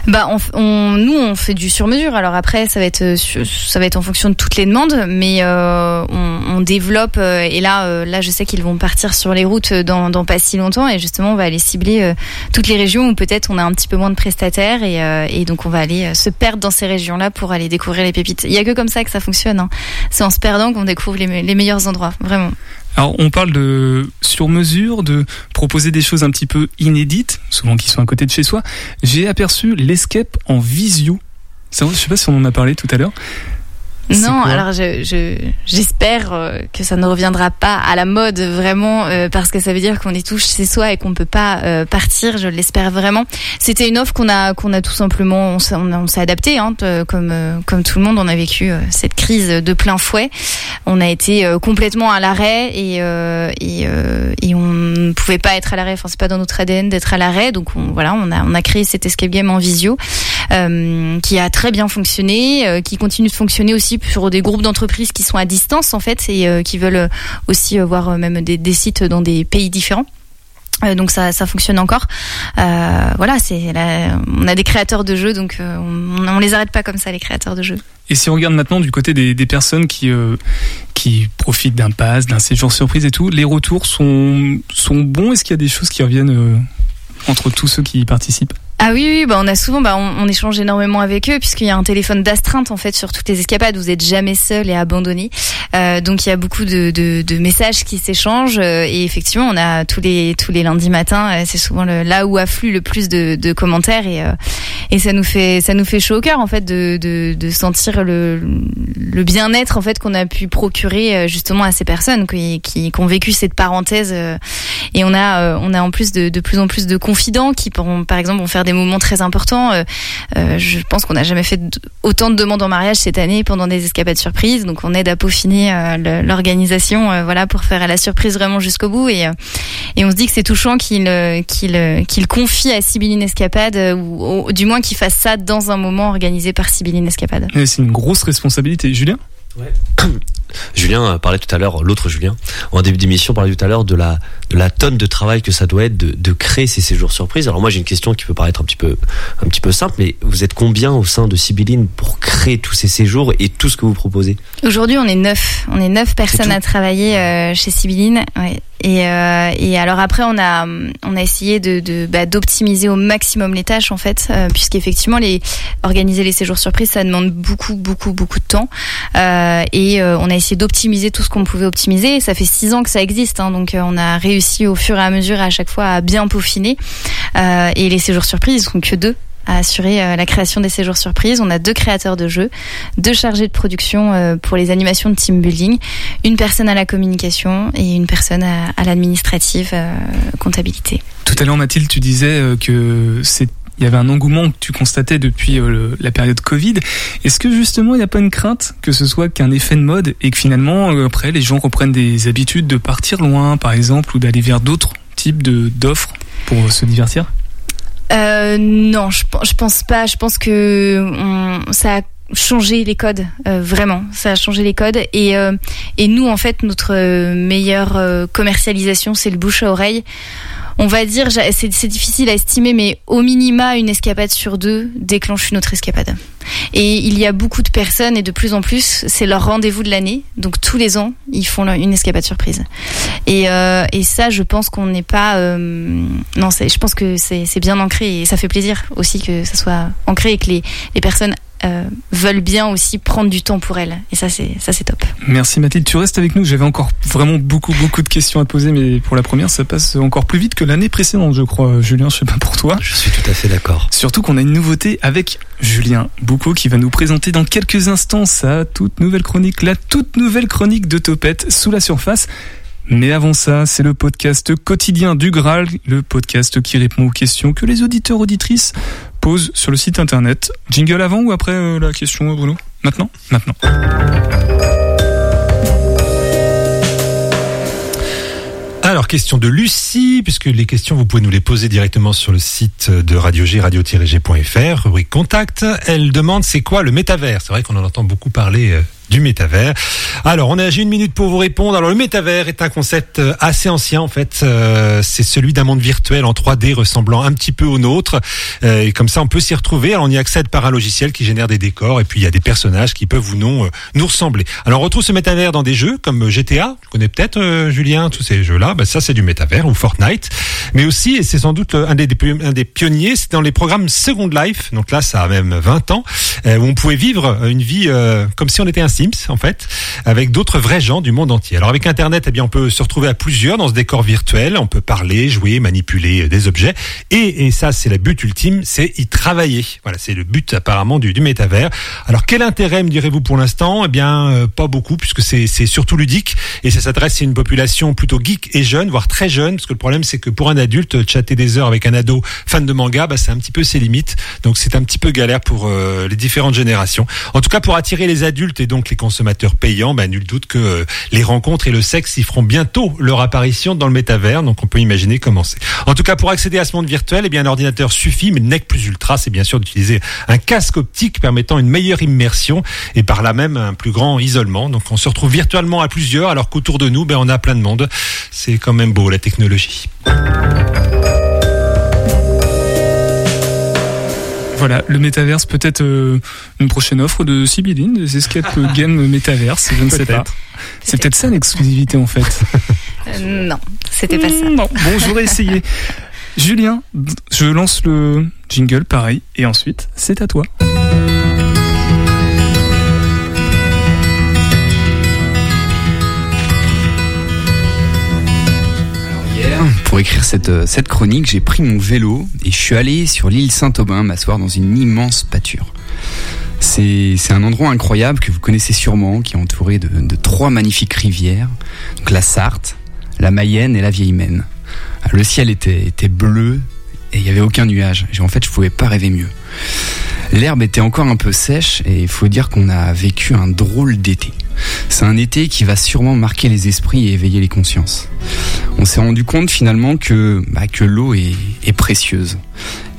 Bah, on, nous, on fait du sur-mesure. Alors après, ça va être, euh, ça va être en fonction de toutes les demandes, mais euh, on, développe. Euh, et là, là, je sais qu'ils vont partir sur les routes dans, pas si longtemps, et justement, on va aller cibler toutes les régions où peut-être on a un petit peu moins de prestataires, et, donc on va aller se perdre dans ces régions-là pour aller découvrir les pépites. Il y a que comme ça que ça fonctionne. Hein. C'est en se perdant qu'on découvre les meilleurs endroits, vraiment. Alors on parle de sur mesure, de proposer des choses un petit peu inédites, souvent qui sont à côté de chez soi. J'ai aperçu l'escape en visio. Je sais pas si on en a parlé tout à l'heure. Non, alors je, je, j'espère euh, que ça ne reviendra pas à la mode vraiment euh, parce que ça veut dire qu'on est tous chez soi et qu'on peut pas euh, partir. Je l'espère vraiment. C'était une offre qu'on a qu'on a tout simplement on s'est, adapté hein, comme comme tout le monde. On a vécu cette crise de plein fouet. On a été complètement à l'arrêt et et, et on ne pouvait pas être à l'arrêt. Enfin c'est pas dans notre ADN d'être à l'arrêt. Donc on, voilà on a on a créé cet escape game en visio qui a très bien fonctionné, qui continue de fonctionner aussi sur des groupes d'entreprises qui sont à distance en fait et euh, qui veulent aussi voir euh, même des, sites dans des pays différents. Euh, donc ça, ça fonctionne encore. Euh, voilà, c'est on a des créateurs de jeux, donc euh, on, on les arrête pas comme ça les créateurs de jeux. Et si on regarde maintenant du côté des, personnes qui euh, qui profitent d'un pass, d'un séjour surprise et tout, les retours sont sont bons. Est-ce qu'il y a des choses qui reviennent entre tous ceux qui y participent? Ah oui, oui bah on a souvent, bah on, on échange énormément avec eux puisqu'il y a un téléphone d'astreinte en fait sur toutes les escapades. Vous êtes jamais seul et abandonné. Euh, donc il y a beaucoup de, de, de messages qui s'échangent euh, et effectivement on a tous les tous les lundis matins, euh, c'est souvent le, là où afflue le plus de, de commentaires et euh, et ça nous fait ça nous fait chaud au cœur en fait de, de, de sentir le, le bien-être en fait qu'on a pu procurer justement à ces personnes qui, qui, qui ont vécu cette parenthèse et on a on a en plus de, de plus en plus de confidents qui pourront par exemple vont faire des moments très importants. Euh, euh, je pense qu'on n'a jamais fait autant de demandes en mariage cette année pendant des escapades surprises. Donc on aide à peaufiner euh, l'organisation, voilà, pour faire la surprise vraiment jusqu'au bout. Et, et on se dit que c'est touchant qu'il qu'il qu'il confie à Sibylline Escapade ou, ou du moins qu'il fasse ça dans un moment organisé par Sibylline Escapade. C'est une grosse responsabilité, Julien? Ouais. Julien parlait tout à l'heure, l'autre Julien, en début d'émission parlait tout à l'heure de la, de la tonne de travail que ça doit être de, de créer ces séjours surprises. Alors moi j'ai une question qui peut paraître un petit peu, un petit peu simple, mais vous êtes combien au sein de Sibylline pour créer tous ces séjours et tout ce que vous proposez? Aujourd'hui on est neuf, on est neuf personnes à travailler euh, chez Sibylline. Ouais. Et, euh, et alors après, on a on a essayé de, de bah, d'optimiser au maximum les tâches en fait, euh, puisqu'effectivement les organiser les séjours surprises, ça demande beaucoup beaucoup beaucoup de temps. Euh, et euh, on a essayé d'optimiser tout ce qu'on pouvait optimiser. Ça fait six ans que ça existe, hein, donc euh, on a réussi au fur et à mesure à chaque fois à bien peaufiner. Euh, et les séjours surprises, ils sont que deux à assurer euh, la création des séjours surprises. On a deux créateurs de jeux, deux chargés de production euh, pour les animations de team building, une personne à la communication et une personne à, l'administrative euh, comptabilité. Tout à l'heure, Mathilde, tu disais que c'est il y avait un engouement que tu constatais depuis la période Covid. Est-ce que justement il n'y a pas une crainte que ce soit qu'un effet de mode et que finalement après les gens reprennent des habitudes de partir loin par exemple ou d'aller vers d'autres types de d'offres pour se divertir euh, Non, je, pense pas. Je pense que ça a changé les codes euh, vraiment. Ça a changé les codes. Et euh, et nous en fait notre meilleure euh, commercialisation c'est le bouche à oreille on va dire, c'est difficile à estimer, mais au minima, une escapade sur deux déclenche une autre escapade. Et il y a beaucoup de personnes, et de plus en plus, c'est leur rendez-vous de l'année. Donc tous les ans, ils font une escapade surprise. Et, euh, et ça, je pense qu'on n'est pas... Euh, non, je pense que c'est bien ancré, et ça fait plaisir aussi que ça soit ancré, et que les, les personnes euh, veulent bien aussi prendre du temps pour elles. Et ça, c'est ça, c'est top. Merci Mathilde. Tu restes avec nous. J'avais encore vraiment beaucoup, beaucoup de questions à te poser, mais pour la première, ça passe encore plus vite que l'année précédente, je crois. Julien, je sais pas pour toi. Je suis tout à fait d'accord. Surtout qu'on a une nouveauté avec Julien Boucaud qui va nous présenter dans quelques instants sa toute nouvelle chronique, la toute nouvelle chronique de Topette sous la surface. Mais avant ça, c'est le podcast quotidien du Graal, le podcast qui répond aux questions que les auditeurs auditrices sur le site internet. Jingle avant ou après euh, la question, Bruno? Maintenant? Maintenant. Alors, Alors, question de Lucie, puisque les questions, vous pouvez nous les poser directement sur le site de Radio G, radio-g.fr, rubrique contact. Elle demande c'est quoi le métavers? C'est vrai qu'on en entend beaucoup parler euh, du métavers. Alors, on a une minute pour vous répondre. Alors, le métavers est un concept euh, assez ancien en fait. Euh, c'est celui d'un monde virtuel en 3D ressemblant un petit peu au nôtre. Euh, et comme ça, on peut s'y retrouver. Alors, on y accède par un logiciel qui génère des décors et puis il y a des personnages qui peuvent ou non euh, nous ressembler. Alors, on retrouve ce métavers dans des jeux comme GTA. Tu connais peut-être euh, Julien tous ces jeux-là. Ben, ça, c'est du métavers ou Fortnite. Mais aussi, et c'est sans doute un des, un des pionniers, c'est dans les programmes Second Life. Donc là, ça a même 20 ans, euh, où on pouvait vivre une vie euh, comme si on était un Sims en fait, avec d'autres vrais gens du monde entier. Alors avec Internet, eh bien, on peut se retrouver à plusieurs dans ce décor virtuel. On peut parler, jouer, manipuler euh, des objets. Et, et ça, c'est le but ultime, c'est y travailler. Voilà, c'est le but apparemment du, du métavers. Alors quel intérêt me direz-vous pour l'instant? Eh bien, euh, pas beaucoup, puisque c'est surtout ludique et ça s'adresse à une population plutôt geek et jeune, voire très jeune. Parce que le problème, c'est que pour un adulte, chatter des heures avec un ado fan de manga, bah, c'est un petit peu ses limites. Donc c'est un petit peu galère pour euh, les différentes générations. En tout cas, pour attirer les adultes et donc les consommateurs payants, bah, nul doute que euh, les rencontres et le sexe y feront bientôt leur apparition dans le métavers. Donc on peut imaginer comment c'est. En tout cas, pour accéder à ce monde virtuel, eh bien un ordinateur suffit, mais NEC plus ultra, c'est bien sûr d'utiliser un casque optique permettant une meilleure immersion et par là même un plus grand isolement. Donc on se retrouve virtuellement à plusieurs, alors qu'autour de nous, ben, on a plein de monde. C'est quand même beau la technologie. Voilà, le métaverse, peut-être euh, une prochaine offre de Sibylline, des escape game métaverse, je ne sais pas. C'est peut-être ça l'exclusivité en fait. Euh, non, c'était pas ça. Non, bon, j'aurais essayé. Julien, je lance le jingle, pareil, et ensuite, c'est à toi. Pour écrire cette, euh, cette chronique, j'ai pris mon vélo et je suis allé sur l'île Saint-Aubin m'asseoir dans une immense pâture. C'est un endroit incroyable que vous connaissez sûrement, qui est entouré de, trois magnifiques rivières, la Sarthe, la Mayenne et la Vieille Maine. Le ciel était, était bleu et il n'y avait aucun nuage. En fait, je pouvais pas rêver mieux. L'herbe était encore un peu sèche et il faut dire qu'on a vécu un drôle d'été. C'est un été qui va sûrement marquer les esprits et éveiller les consciences. On s'est rendu compte finalement que, bah, que l'eau est, est précieuse.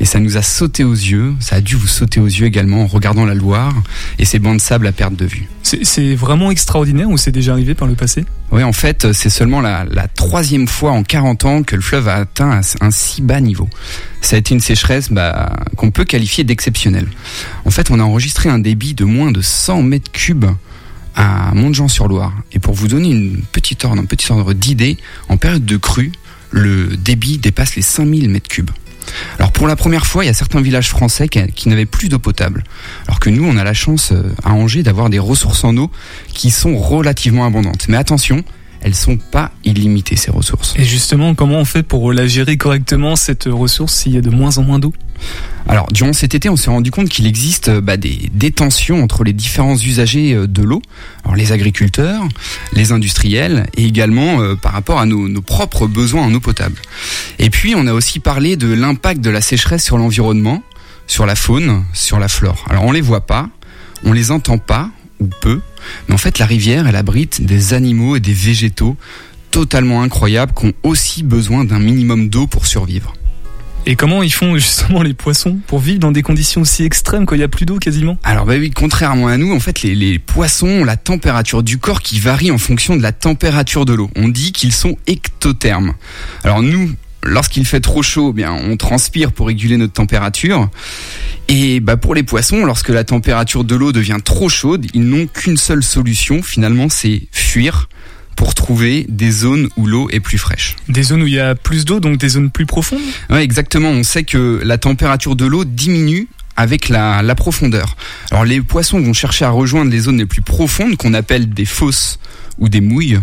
Et ça nous a sauté aux yeux, ça a dû vous sauter aux yeux également en regardant la Loire et ses bancs de sable à perte de vue. C'est vraiment extraordinaire ou c'est déjà arrivé par le passé? Oui, en fait, c'est seulement la, la troisième fois en 40 ans que le fleuve a atteint un, un si bas niveau. Ça a été une sécheresse bah, qu'on peut qualifier d'exceptionnelle. En fait, on a enregistré un débit de moins de 100 mètres cubes à Montjean-sur-Loire. Et pour vous donner une petite ordre, un petit ordre d'idée, en période de crue, le débit dépasse les 5000 mètres cubes. Alors pour la première fois, il y a certains villages français qui, n'avaient plus d'eau potable. Alors que nous, on a la chance euh, à Angers d'avoir des ressources en eau qui sont relativement abondantes. Mais attention, elles sont pas illimitées ces ressources. Et justement, comment on fait pour la gérer correctement cette ressource s'il y a de moins en moins d'eau? Alors, durant cet été, on s'est rendu compte qu'il existe euh, bah, des, des tensions entre les différents usagers euh, de l'eau, alors les agriculteurs, les industriels, et également euh, par rapport à nos, nos propres besoins en eau potable. Et puis, on a aussi parlé de l'impact de la sécheresse sur l'environnement, sur la faune, sur la flore. Alors, on les voit pas, on les entend pas, ou peu, mais en fait, la rivière, elle abrite des animaux et des végétaux totalement incroyables qui ont aussi besoin d'un minimum d'eau pour survivre. Et comment ils font justement les poissons pour vivre dans des conditions aussi extrêmes quand il n'y a plus d'eau quasiment? Alors bah oui, contrairement à nous, en fait, les, les poissons ont la température du corps qui varie en fonction de la température de l'eau. On dit qu'ils sont ectothermes. Alors nous, lorsqu'il fait trop chaud, bien on transpire pour réguler notre température. Et bah pour les poissons, lorsque la température de l'eau devient trop chaude, ils n'ont qu'une seule solution, finalement, c'est fuir pour trouver des zones où l'eau est plus fraîche. Des zones où il y a plus d'eau, donc des zones plus profondes Ouais, exactement. On sait que la température de l'eau diminue avec la, la profondeur. Alors les poissons vont chercher à rejoindre les zones les plus profondes qu'on appelle des fosses ou des mouilles.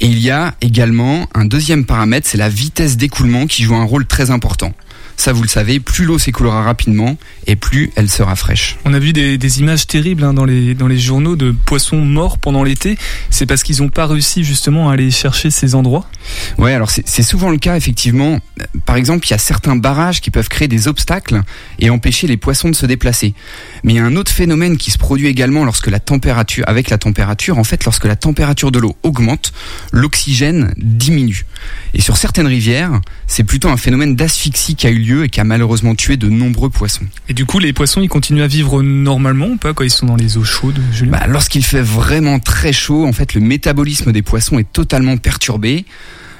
Et il y a également un deuxième paramètre, c'est la vitesse d'écoulement qui joue un rôle très important. Ça vous le savez, plus l'eau s'écoulera rapidement et plus elle sera fraîche. On a vu des, des images terribles hein, dans, les, dans les journaux de poissons morts pendant l'été. C'est parce qu'ils n'ont pas réussi justement à aller chercher ces endroits Ouais, alors c'est souvent le cas effectivement. Euh, Par exemple, il y a certains barrages qui peuvent créer des obstacles et empêcher les poissons de se déplacer. Mais il y a un autre phénomène qui se produit également lorsque la température, avec la température, en fait, lorsque la température de l'eau augmente, l'oxygène diminue. Et sur certaines rivières, c'est plutôt un phénomène d'asphyxie qui a eu lieu et qui a malheureusement tué de nombreux poissons. Et du coup, les poissons, ils continuent à vivre normalement ou pas quand ils sont dans les eaux chaudes, Julien Bah, lorsqu'il fait vraiment très chaud, en fait, le métabolisme des poissons est totalement perturbé.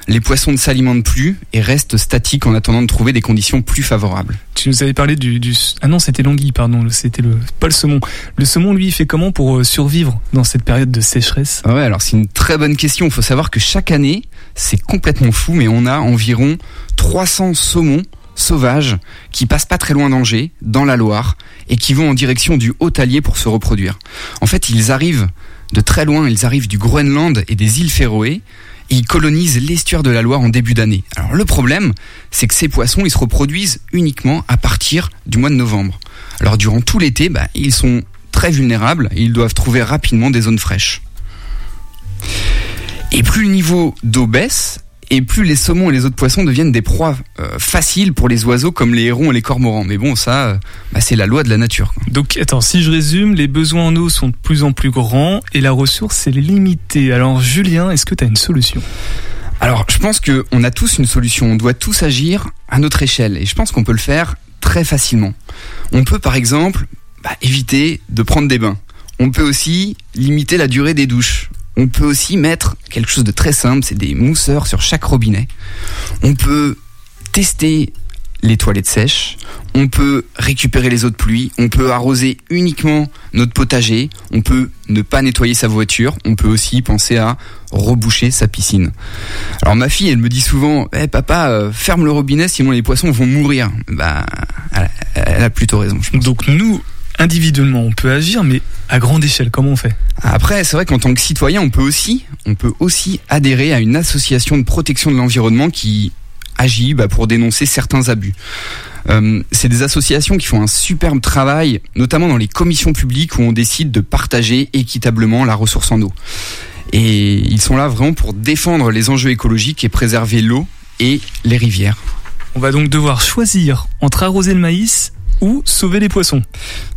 Les poissons ne s'alimentent plus et restent statiques en attendant de trouver des conditions plus favorables. Tu nous avais parlé du, du... ah non c'était l'anguille pardon c'était le pas le saumon le saumon lui il fait comment pour euh, survivre dans cette période de sécheresse? Ah Ouais, alors c'est une très bonne question. Il faut savoir que chaque année, c'est complètement fou, mais on a environ 300 saumons sauvages qui passent pas très loin d'Angers, dans la Loire, et qui vont en direction du Haut-Allier pour se reproduire. En fait, ils arrivent de très loin, ils arrivent du Groenland et des îles Féroé, et ils colonisent l'estuaire de la Loire en début d'année. Alors le problème, c'est que ces poissons, ils se reproduisent uniquement à partir du mois de novembre. Alors durant tout l'été, bah, ils sont très vulnérables et ils doivent trouver rapidement des zones fraîches. Et plus le niveau d'eau baisse, et plus les saumons et les autres poissons deviennent des proies euh, faciles pour les oiseaux comme les hérons et les cormorans. Mais bon, ça, euh, bah, c'est la loi de la nature. quoi. donc attends si je résume les besoins en eau sont de plus en plus grands et la ressource est limitée alors Julien est-ce que tu as une solution? Alors, je pense que on a tous une solution. On doit tous agir à notre échelle, et je pense qu'on peut le faire très facilement. On peut, par exemple, bah, éviter de prendre des bains. On peut aussi limiter la durée des douches. On peut aussi mettre quelque chose de très simple, c'est des mousseurs sur chaque robinet. On peut tester les toilettes sèches, on peut récupérer les eaux de pluie, on peut arroser uniquement notre potager, on peut ne pas nettoyer sa voiture, on peut aussi penser à reboucher sa piscine. Alors ma fille, elle me dit souvent, Eh, papa, euh, ferme le robinet, sinon les poissons vont mourir. Bah, elle, a plutôt raison. Donc nous individuellement on peut agir mais à grande échelle comment on fait? Après, c'est vrai qu'en tant que citoyen, on peut aussi, on peut aussi adhérer à une association de protection de l'environnement qui agit bah, pour dénoncer certains abus. Euh, c'est des associations qui font un superbe travail, notamment dans les commissions publiques où on décide de partager équitablement la ressource en eau. Et ils sont là vraiment pour défendre les enjeux écologiques et préserver l'eau et les rivières. on va donc devoir choisir entre arroser le maïs ou sauver les poissons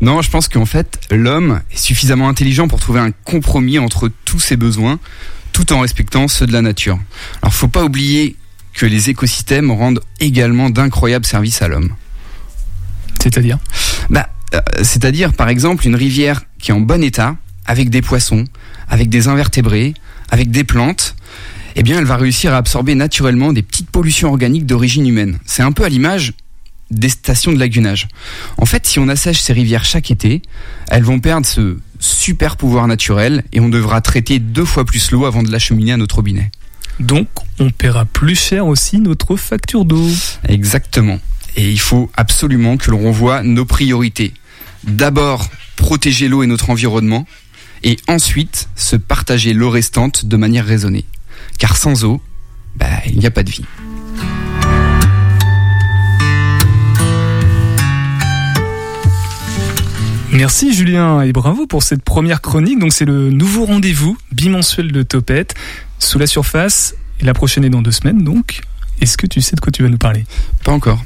Non, je pense qu'en fait, l'homme est suffisamment intelligent pour trouver un compromis entre tous ses besoins, tout en respectant ceux de la nature. Alors, faut pas oublier que les écosystèmes rendent également d'incroyables services à l'homme. c'est-à-dire? Bah, euh, c'est-à-dire, par exemple, une rivière qui est en bon état, avec des poissons, avec des invertébrés, avec des plantes, eh bien, elle va réussir à absorber naturellement des petites pollutions organiques d'origine humaine. C'est un peu à l'image des stations de lagunage. En fait, si on assèche ces rivières chaque été, elles vont perdre ce super pouvoir naturel et on devra traiter deux fois plus l'eau avant de l'acheminer à notre robinet. donc on paiera plus cher aussi notre facture d'eau Exactement. Et il faut absolument que l'on revoie nos priorités. D'abord, protéger l'eau et notre environnement, et ensuite se partager l'eau restante de manière raisonnée. Car sans eau, bah, il n'y a pas de vie. Merci Julien et bravo pour cette première chronique. Donc c'est le nouveau rendez-vous bimensuel de Topette sous la surface. Et la prochaine est dans deux semaines donc. Est-ce que tu sais de quoi tu vas nous parler? Pas encore.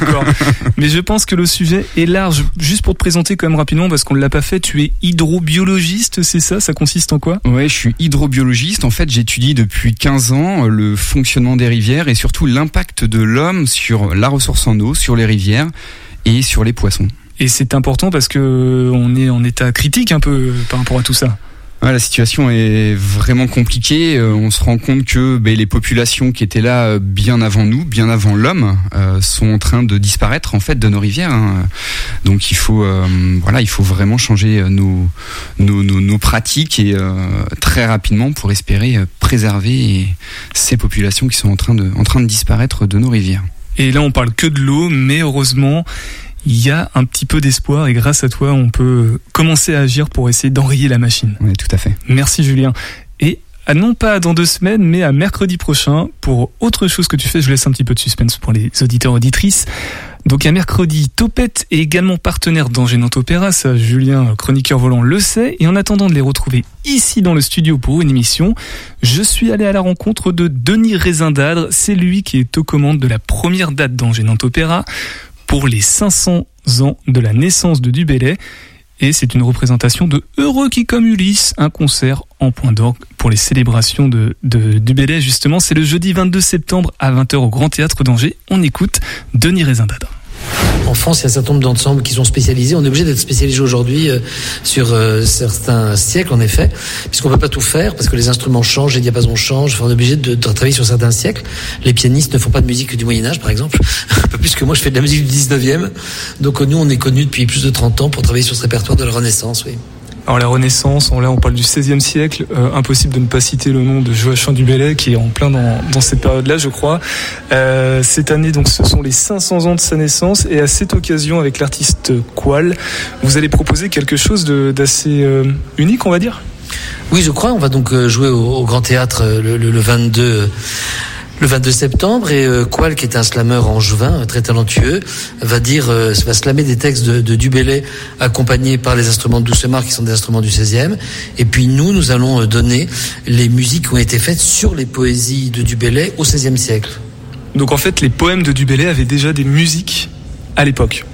Encore. Mais je pense que le sujet est large. Juste pour te présenter quand même rapidement parce qu'on ne l'a pas fait, tu es hydrobiologiste, c'est ça? Ça consiste en quoi? Ouais, je suis hydrobiologiste. En fait, j'étudie depuis 15 ans le fonctionnement des rivières et surtout l'impact de l'homme sur la ressource en eau, sur les rivières et sur les poissons. Et c'est important parce que on est en état critique un peu par rapport à tout ça. Ouais, la situation est vraiment compliquée. Euh, on se rend compte que ben, les populations qui étaient là euh, bien avant nous, bien avant l'homme, euh, sont en train de disparaître en fait de nos rivières. hein. Donc il faut, euh, voilà, il faut vraiment changer euh, nos, nos, nos, nos pratiques et euh, très rapidement pour espérer euh, préserver ces populations qui sont en train de, en train de disparaître de nos rivières. Et là on parle que de l'eau, mais heureusement il y a un petit peu d'espoir et grâce à toi on peut commencer à agir pour essayer d'enrayer la machine. Oui, tout à fait. Merci Julien. Et non pas dans deux semaines, mais à mercredi prochain pour autre chose que tu fais. Je laisse un petit peu de suspense pour les auditeurs auditrices. Donc à mercredi, Topette est également partenaire d'Angénante Opéra, ça Julien, chroniqueur volant, le sait. Et en attendant de les retrouver ici dans le studio pour une émission, je suis allé à la rencontre de Denis Rézindadre. C'est lui qui est aux commandes de la première date d'Angénante Opéra pour les 500 ans de la naissance de Dubélé. Et c'est une représentation de Heureux qui comme Ulysse, un concert en point d'orgue pour les célébrations de, de Dubélé. Justement, c'est le jeudi 22 septembre à 20h au Grand Théâtre d'Angers. On écoute Denis Rézindadre. En France, il y a un certain nombre d'ensembles qui sont spécialisés. On est obligé d'être spécialisé aujourd'hui euh, sur euh, certains siècles, en effet, puisqu'on ne peut pas tout faire, parce que les instruments changent, les diapasons changent. On est obligé de, travailler sur certains siècles. Les pianistes ne font pas de musique du Moyen Âge, par exemple. un peu plus que moi, je fais de la musique du 19e. Donc nous, on est connus depuis plus de 30 ans pour travailler sur ce répertoire de la Renaissance, oui. Alors la Renaissance, là on parle du XVIe siècle, euh, impossible de ne pas citer le nom de Joachim du Bellay qui est en plein dans, dans cette période-là, je crois. Euh, cette année, donc, ce sont les 500 ans de sa naissance et à cette occasion, avec l'artiste Qual, vous allez proposer quelque chose d'assez euh, unique, on va dire? Oui, je crois. On va donc euh, jouer au, au Grand Théâtre euh, le, le, le 22 le 22 septembre et euh, Qual, qui est un slammer angevin très talentueux, va dire, euh, va slammer des textes de, de Dubélé accompagnés par les instruments de Doucemar qui sont des instruments du 16e. Et puis nous, nous allons euh, donner les musiques qui ont été faites sur les poésies de Dubélé au 16e siècle. Donc en fait, les poèmes de Dubélé avaient déjà des musiques à l'époque.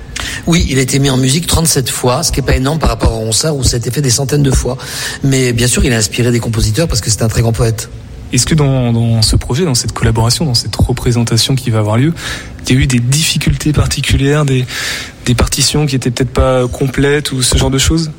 Oui, il a été mis en musique 37 fois, ce qui n'est pas énorme par rapport à Ronsard où ça a été fait des centaines de fois. Mais bien sûr, il a inspiré des compositeurs parce que c'est un très grand poète. Est-ce que dans, ce projet, dans cette collaboration, dans cette représentation qui va avoir lieu, il y a eu des difficultés particulières, des, des partitions qui étaient peut-être pas complètes ou ce genre de choses?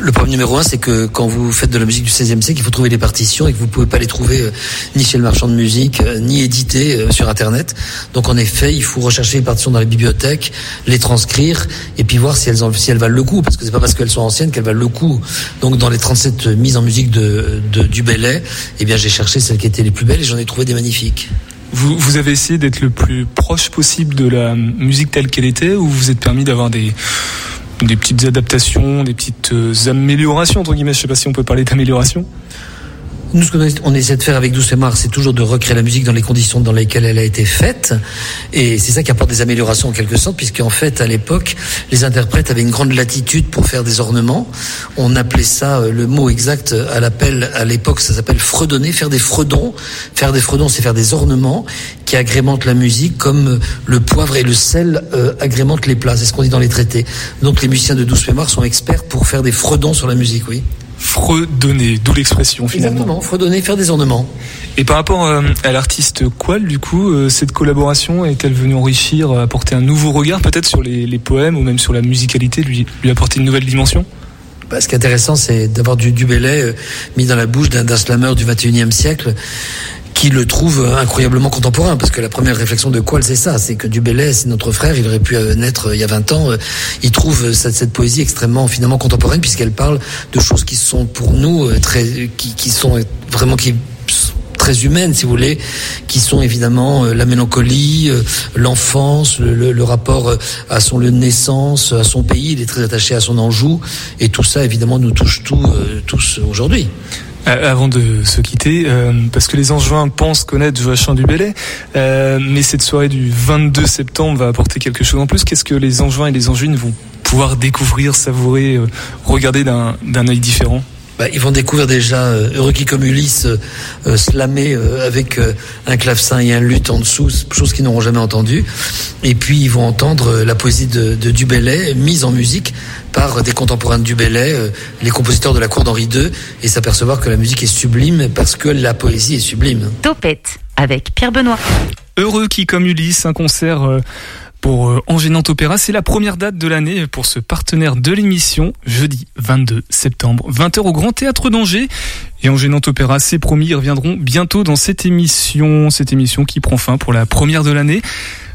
Le problème numéro un, c'est que quand vous faites de la musique du XVIe siècle, il faut trouver les partitions et que vous pouvez pas les trouver euh, ni chez le marchand de musique, euh, ni éditées euh, sur Internet. Donc en effet, il faut rechercher les partitions dans les bibliothèques, les transcrire et puis voir si elles, valent le coup, parce que c'est pas parce qu'elles sont anciennes qu'elles valent le coup. Donc dans les 37 mises en musique du Belay, eh bien j'ai cherché celles qui étaient les plus belles et j'en ai trouvé des magnifiques. Vous, vous avez essayé d'être le plus proche possible de la musique telle qu'elle était, ou vous êtes permis d'avoir des des petites adaptations, des petites euh, améliorations, entre guillemets, je sais pas si on peut parler d'amélioration. Nous, ce qu'on essaie de faire avec Douce et Mar, c'est toujours de recréer la musique dans les conditions dans lesquelles elle a été faite. Et c'est ça qui apporte des améliorations en quelque sorte, puisqu'en fait, à l'époque, les interprètes avaient une grande latitude pour faire des ornements. On appelait ça, le mot exact à l'appel, à l'époque, ça s'appelle fredonner, faire des fredons. Faire des fredons, c'est faire des ornements qui agrémentent la musique, comme le poivre et le sel euh, agrémentent les plats. C'est ce qu'on dit dans les traités. Donc les musiciens de Douce Mémoire sont experts pour faire des fredons sur la musique, oui fredonner, d'où l'expression finalement. Exactement, fredonner, faire des ornements. Et par rapport euh, à l'artiste Qual, du coup, euh, cette collaboration est-elle venue enrichir, apporter un nouveau regard peut-être sur les, les, poèmes ou même sur la musicalité, lui, lui apporter une nouvelle dimension? Bah, ce qui est intéressant, c'est d'avoir du, du Belay euh, mis dans la bouche d'un slammer du 21e siècle qui le trouve incroyablement contemporain, parce que la première réflexion de Qual, c'est ça, c'est que Dubélé, c'est notre frère, il aurait pu naître il y a 20 ans, il trouve cette, poésie extrêmement, finalement, contemporaine, puisqu'elle parle de choses qui sont pour nous très, qui, sont vraiment, qui très humaines, si vous voulez, qui sont évidemment euh, la mélancolie, euh, l'enfance, le, le, le, rapport à son de naissance, à son pays. Il est très attaché à son Anjou, et tout ça, évidemment, nous touche tout, euh, tous aujourd'hui. Avant de se quitter, euh, parce que les Angevins pensent connaître Joachim du Bellay, euh, mais cette soirée du 22 septembre va apporter quelque chose en plus. Qu'est-ce que les Angevins et les Angevines vont pouvoir découvrir, savourer, euh, regarder d'un œil différent? Bah, ils vont découvrir déjà euh, Heureux qui comme Ulysse euh, slammer euh, avec euh, un clavecin et un luth en dessous, chose qu'ils n'auront jamais entendue. Et puis ils vont entendre la poésie de, de Dubélé mise en musique par des contemporains de Dubélé, les compositeurs de la cour d'Henri II, et s'apercevoir que la musique est sublime parce que la poésie est sublime. Topette avec Pierre Benoît. Heureux qui comme Ulysse, un concert pour euh, Angénante Opéra. C'est la première date de l'année pour ce partenaire de l'émission, jeudi 22 septembre, 20h au Grand Théâtre d'Angers. Et Angénante Opéra, c'est promis, ils reviendront bientôt dans cette émission, cette émission qui prend fin pour la première de l'année.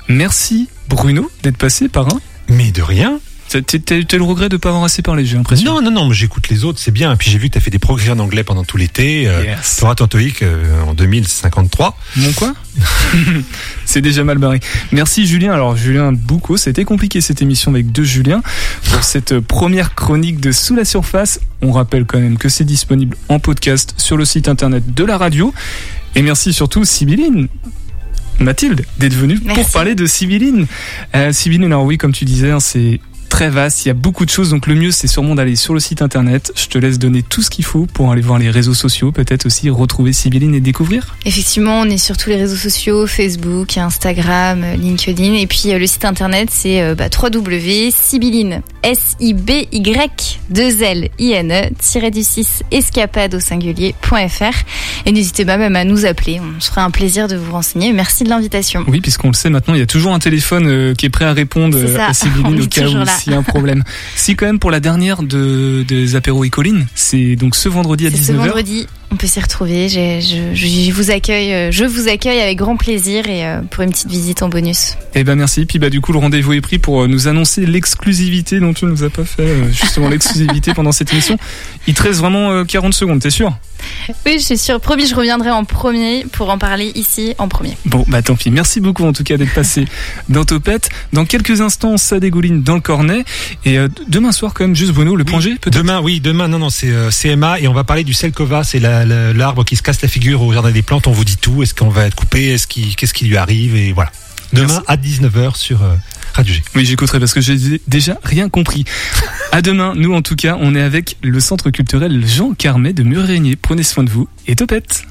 Merci Bruno d'être passé par un. Mais de rien. T'as t'as- t'as le regret de pas avoir assez parlé, j'ai l'impression. Non, non, non, mais j'écoute les autres, c'est bien. Et puis j'ai vu que tu as fait des progrès en anglais pendant tout l'été. Euh, Yes. Tu auras ton TOEIC euh, en 2053. Mon quoi C'est déjà mal barré. Merci Julien. Alors Julien Boucaud, c'était compliqué cette émission avec deux Julien. Pour cette première chronique de Sous la surface, on rappelle quand même que c'est disponible en podcast sur le site internet de la radio. Et merci surtout Sibylline. Mathilde, d'être venue pour parler de Sibylline. Euh, Sibylline, alors oui, comme tu disais, hein, c'est très vaste, il y a beaucoup de choses, donc le mieux c'est sûrement d'aller sur le site internet. Je te laisse donner tout ce qu'il faut pour aller voir les réseaux sociaux, peut-être aussi retrouver Sibylline et découvrir. Effectivement, on est sur tous les réseaux sociaux, Facebook, Instagram, LinkedIn. Et puis euh, le site internet, c'est euh, bah, www.sibylline, S-I-B-Y-2-L-I-N-E, tiré du 6, escapade au singulier.fr. Et n'hésitez pas même à nous appeler, on se fera un plaisir de vous renseigner. Merci de l'invitation. Oui, puisqu'on le sait maintenant, il y a toujours un téléphone euh, qui est prêt à répondre à Sibylline au cas où. S'il y a un problème. si quand même pour la dernière de, des apéros et collines, c'est donc ce vendredi à C'est ce 19h. vendredi, on peut s'y retrouver. Je, je- je vous accueille, euh, je vous accueille avec grand plaisir et euh, pour une petite visite en bonus. Eh ben merci. Puis bah du coup le rendez-vous est pris pour euh, nous annoncer l'exclusivité dont tu nous as pas fait euh, justement l'exclusivité pendant cette émission. Il te reste vraiment euh, 40 secondes, t'es sûr? Oui, je suis sûre. Promis, je reviendrai en premier pour en parler ici en premier. Bon bah tant pis. Merci beaucoup en tout cas d'être passé dans Topette. Dans quelques instants, ça dégouline dans le cornet. Et euh, demain soir quand même, juste Bruno, le G peut-être? Demain, oui, demain, non, non, c'est euh, CMA et on va parler du Selkova, c'est la- l'arbre qui se casse la figure au jardin des plantes. On vous dit tout. Est-ce qu'on va être coupé? Est-ce qu'il, qu'est-ce qui lui arrive? Et voilà. Demain à 19h sur euh, Radio G. Oui, j'écouterai parce que j'ai déjà rien compris. À demain, nous en tout cas, on est avec le centre culturel Jean Carmet de Mur-Régnier. Prenez soin de vous et topette.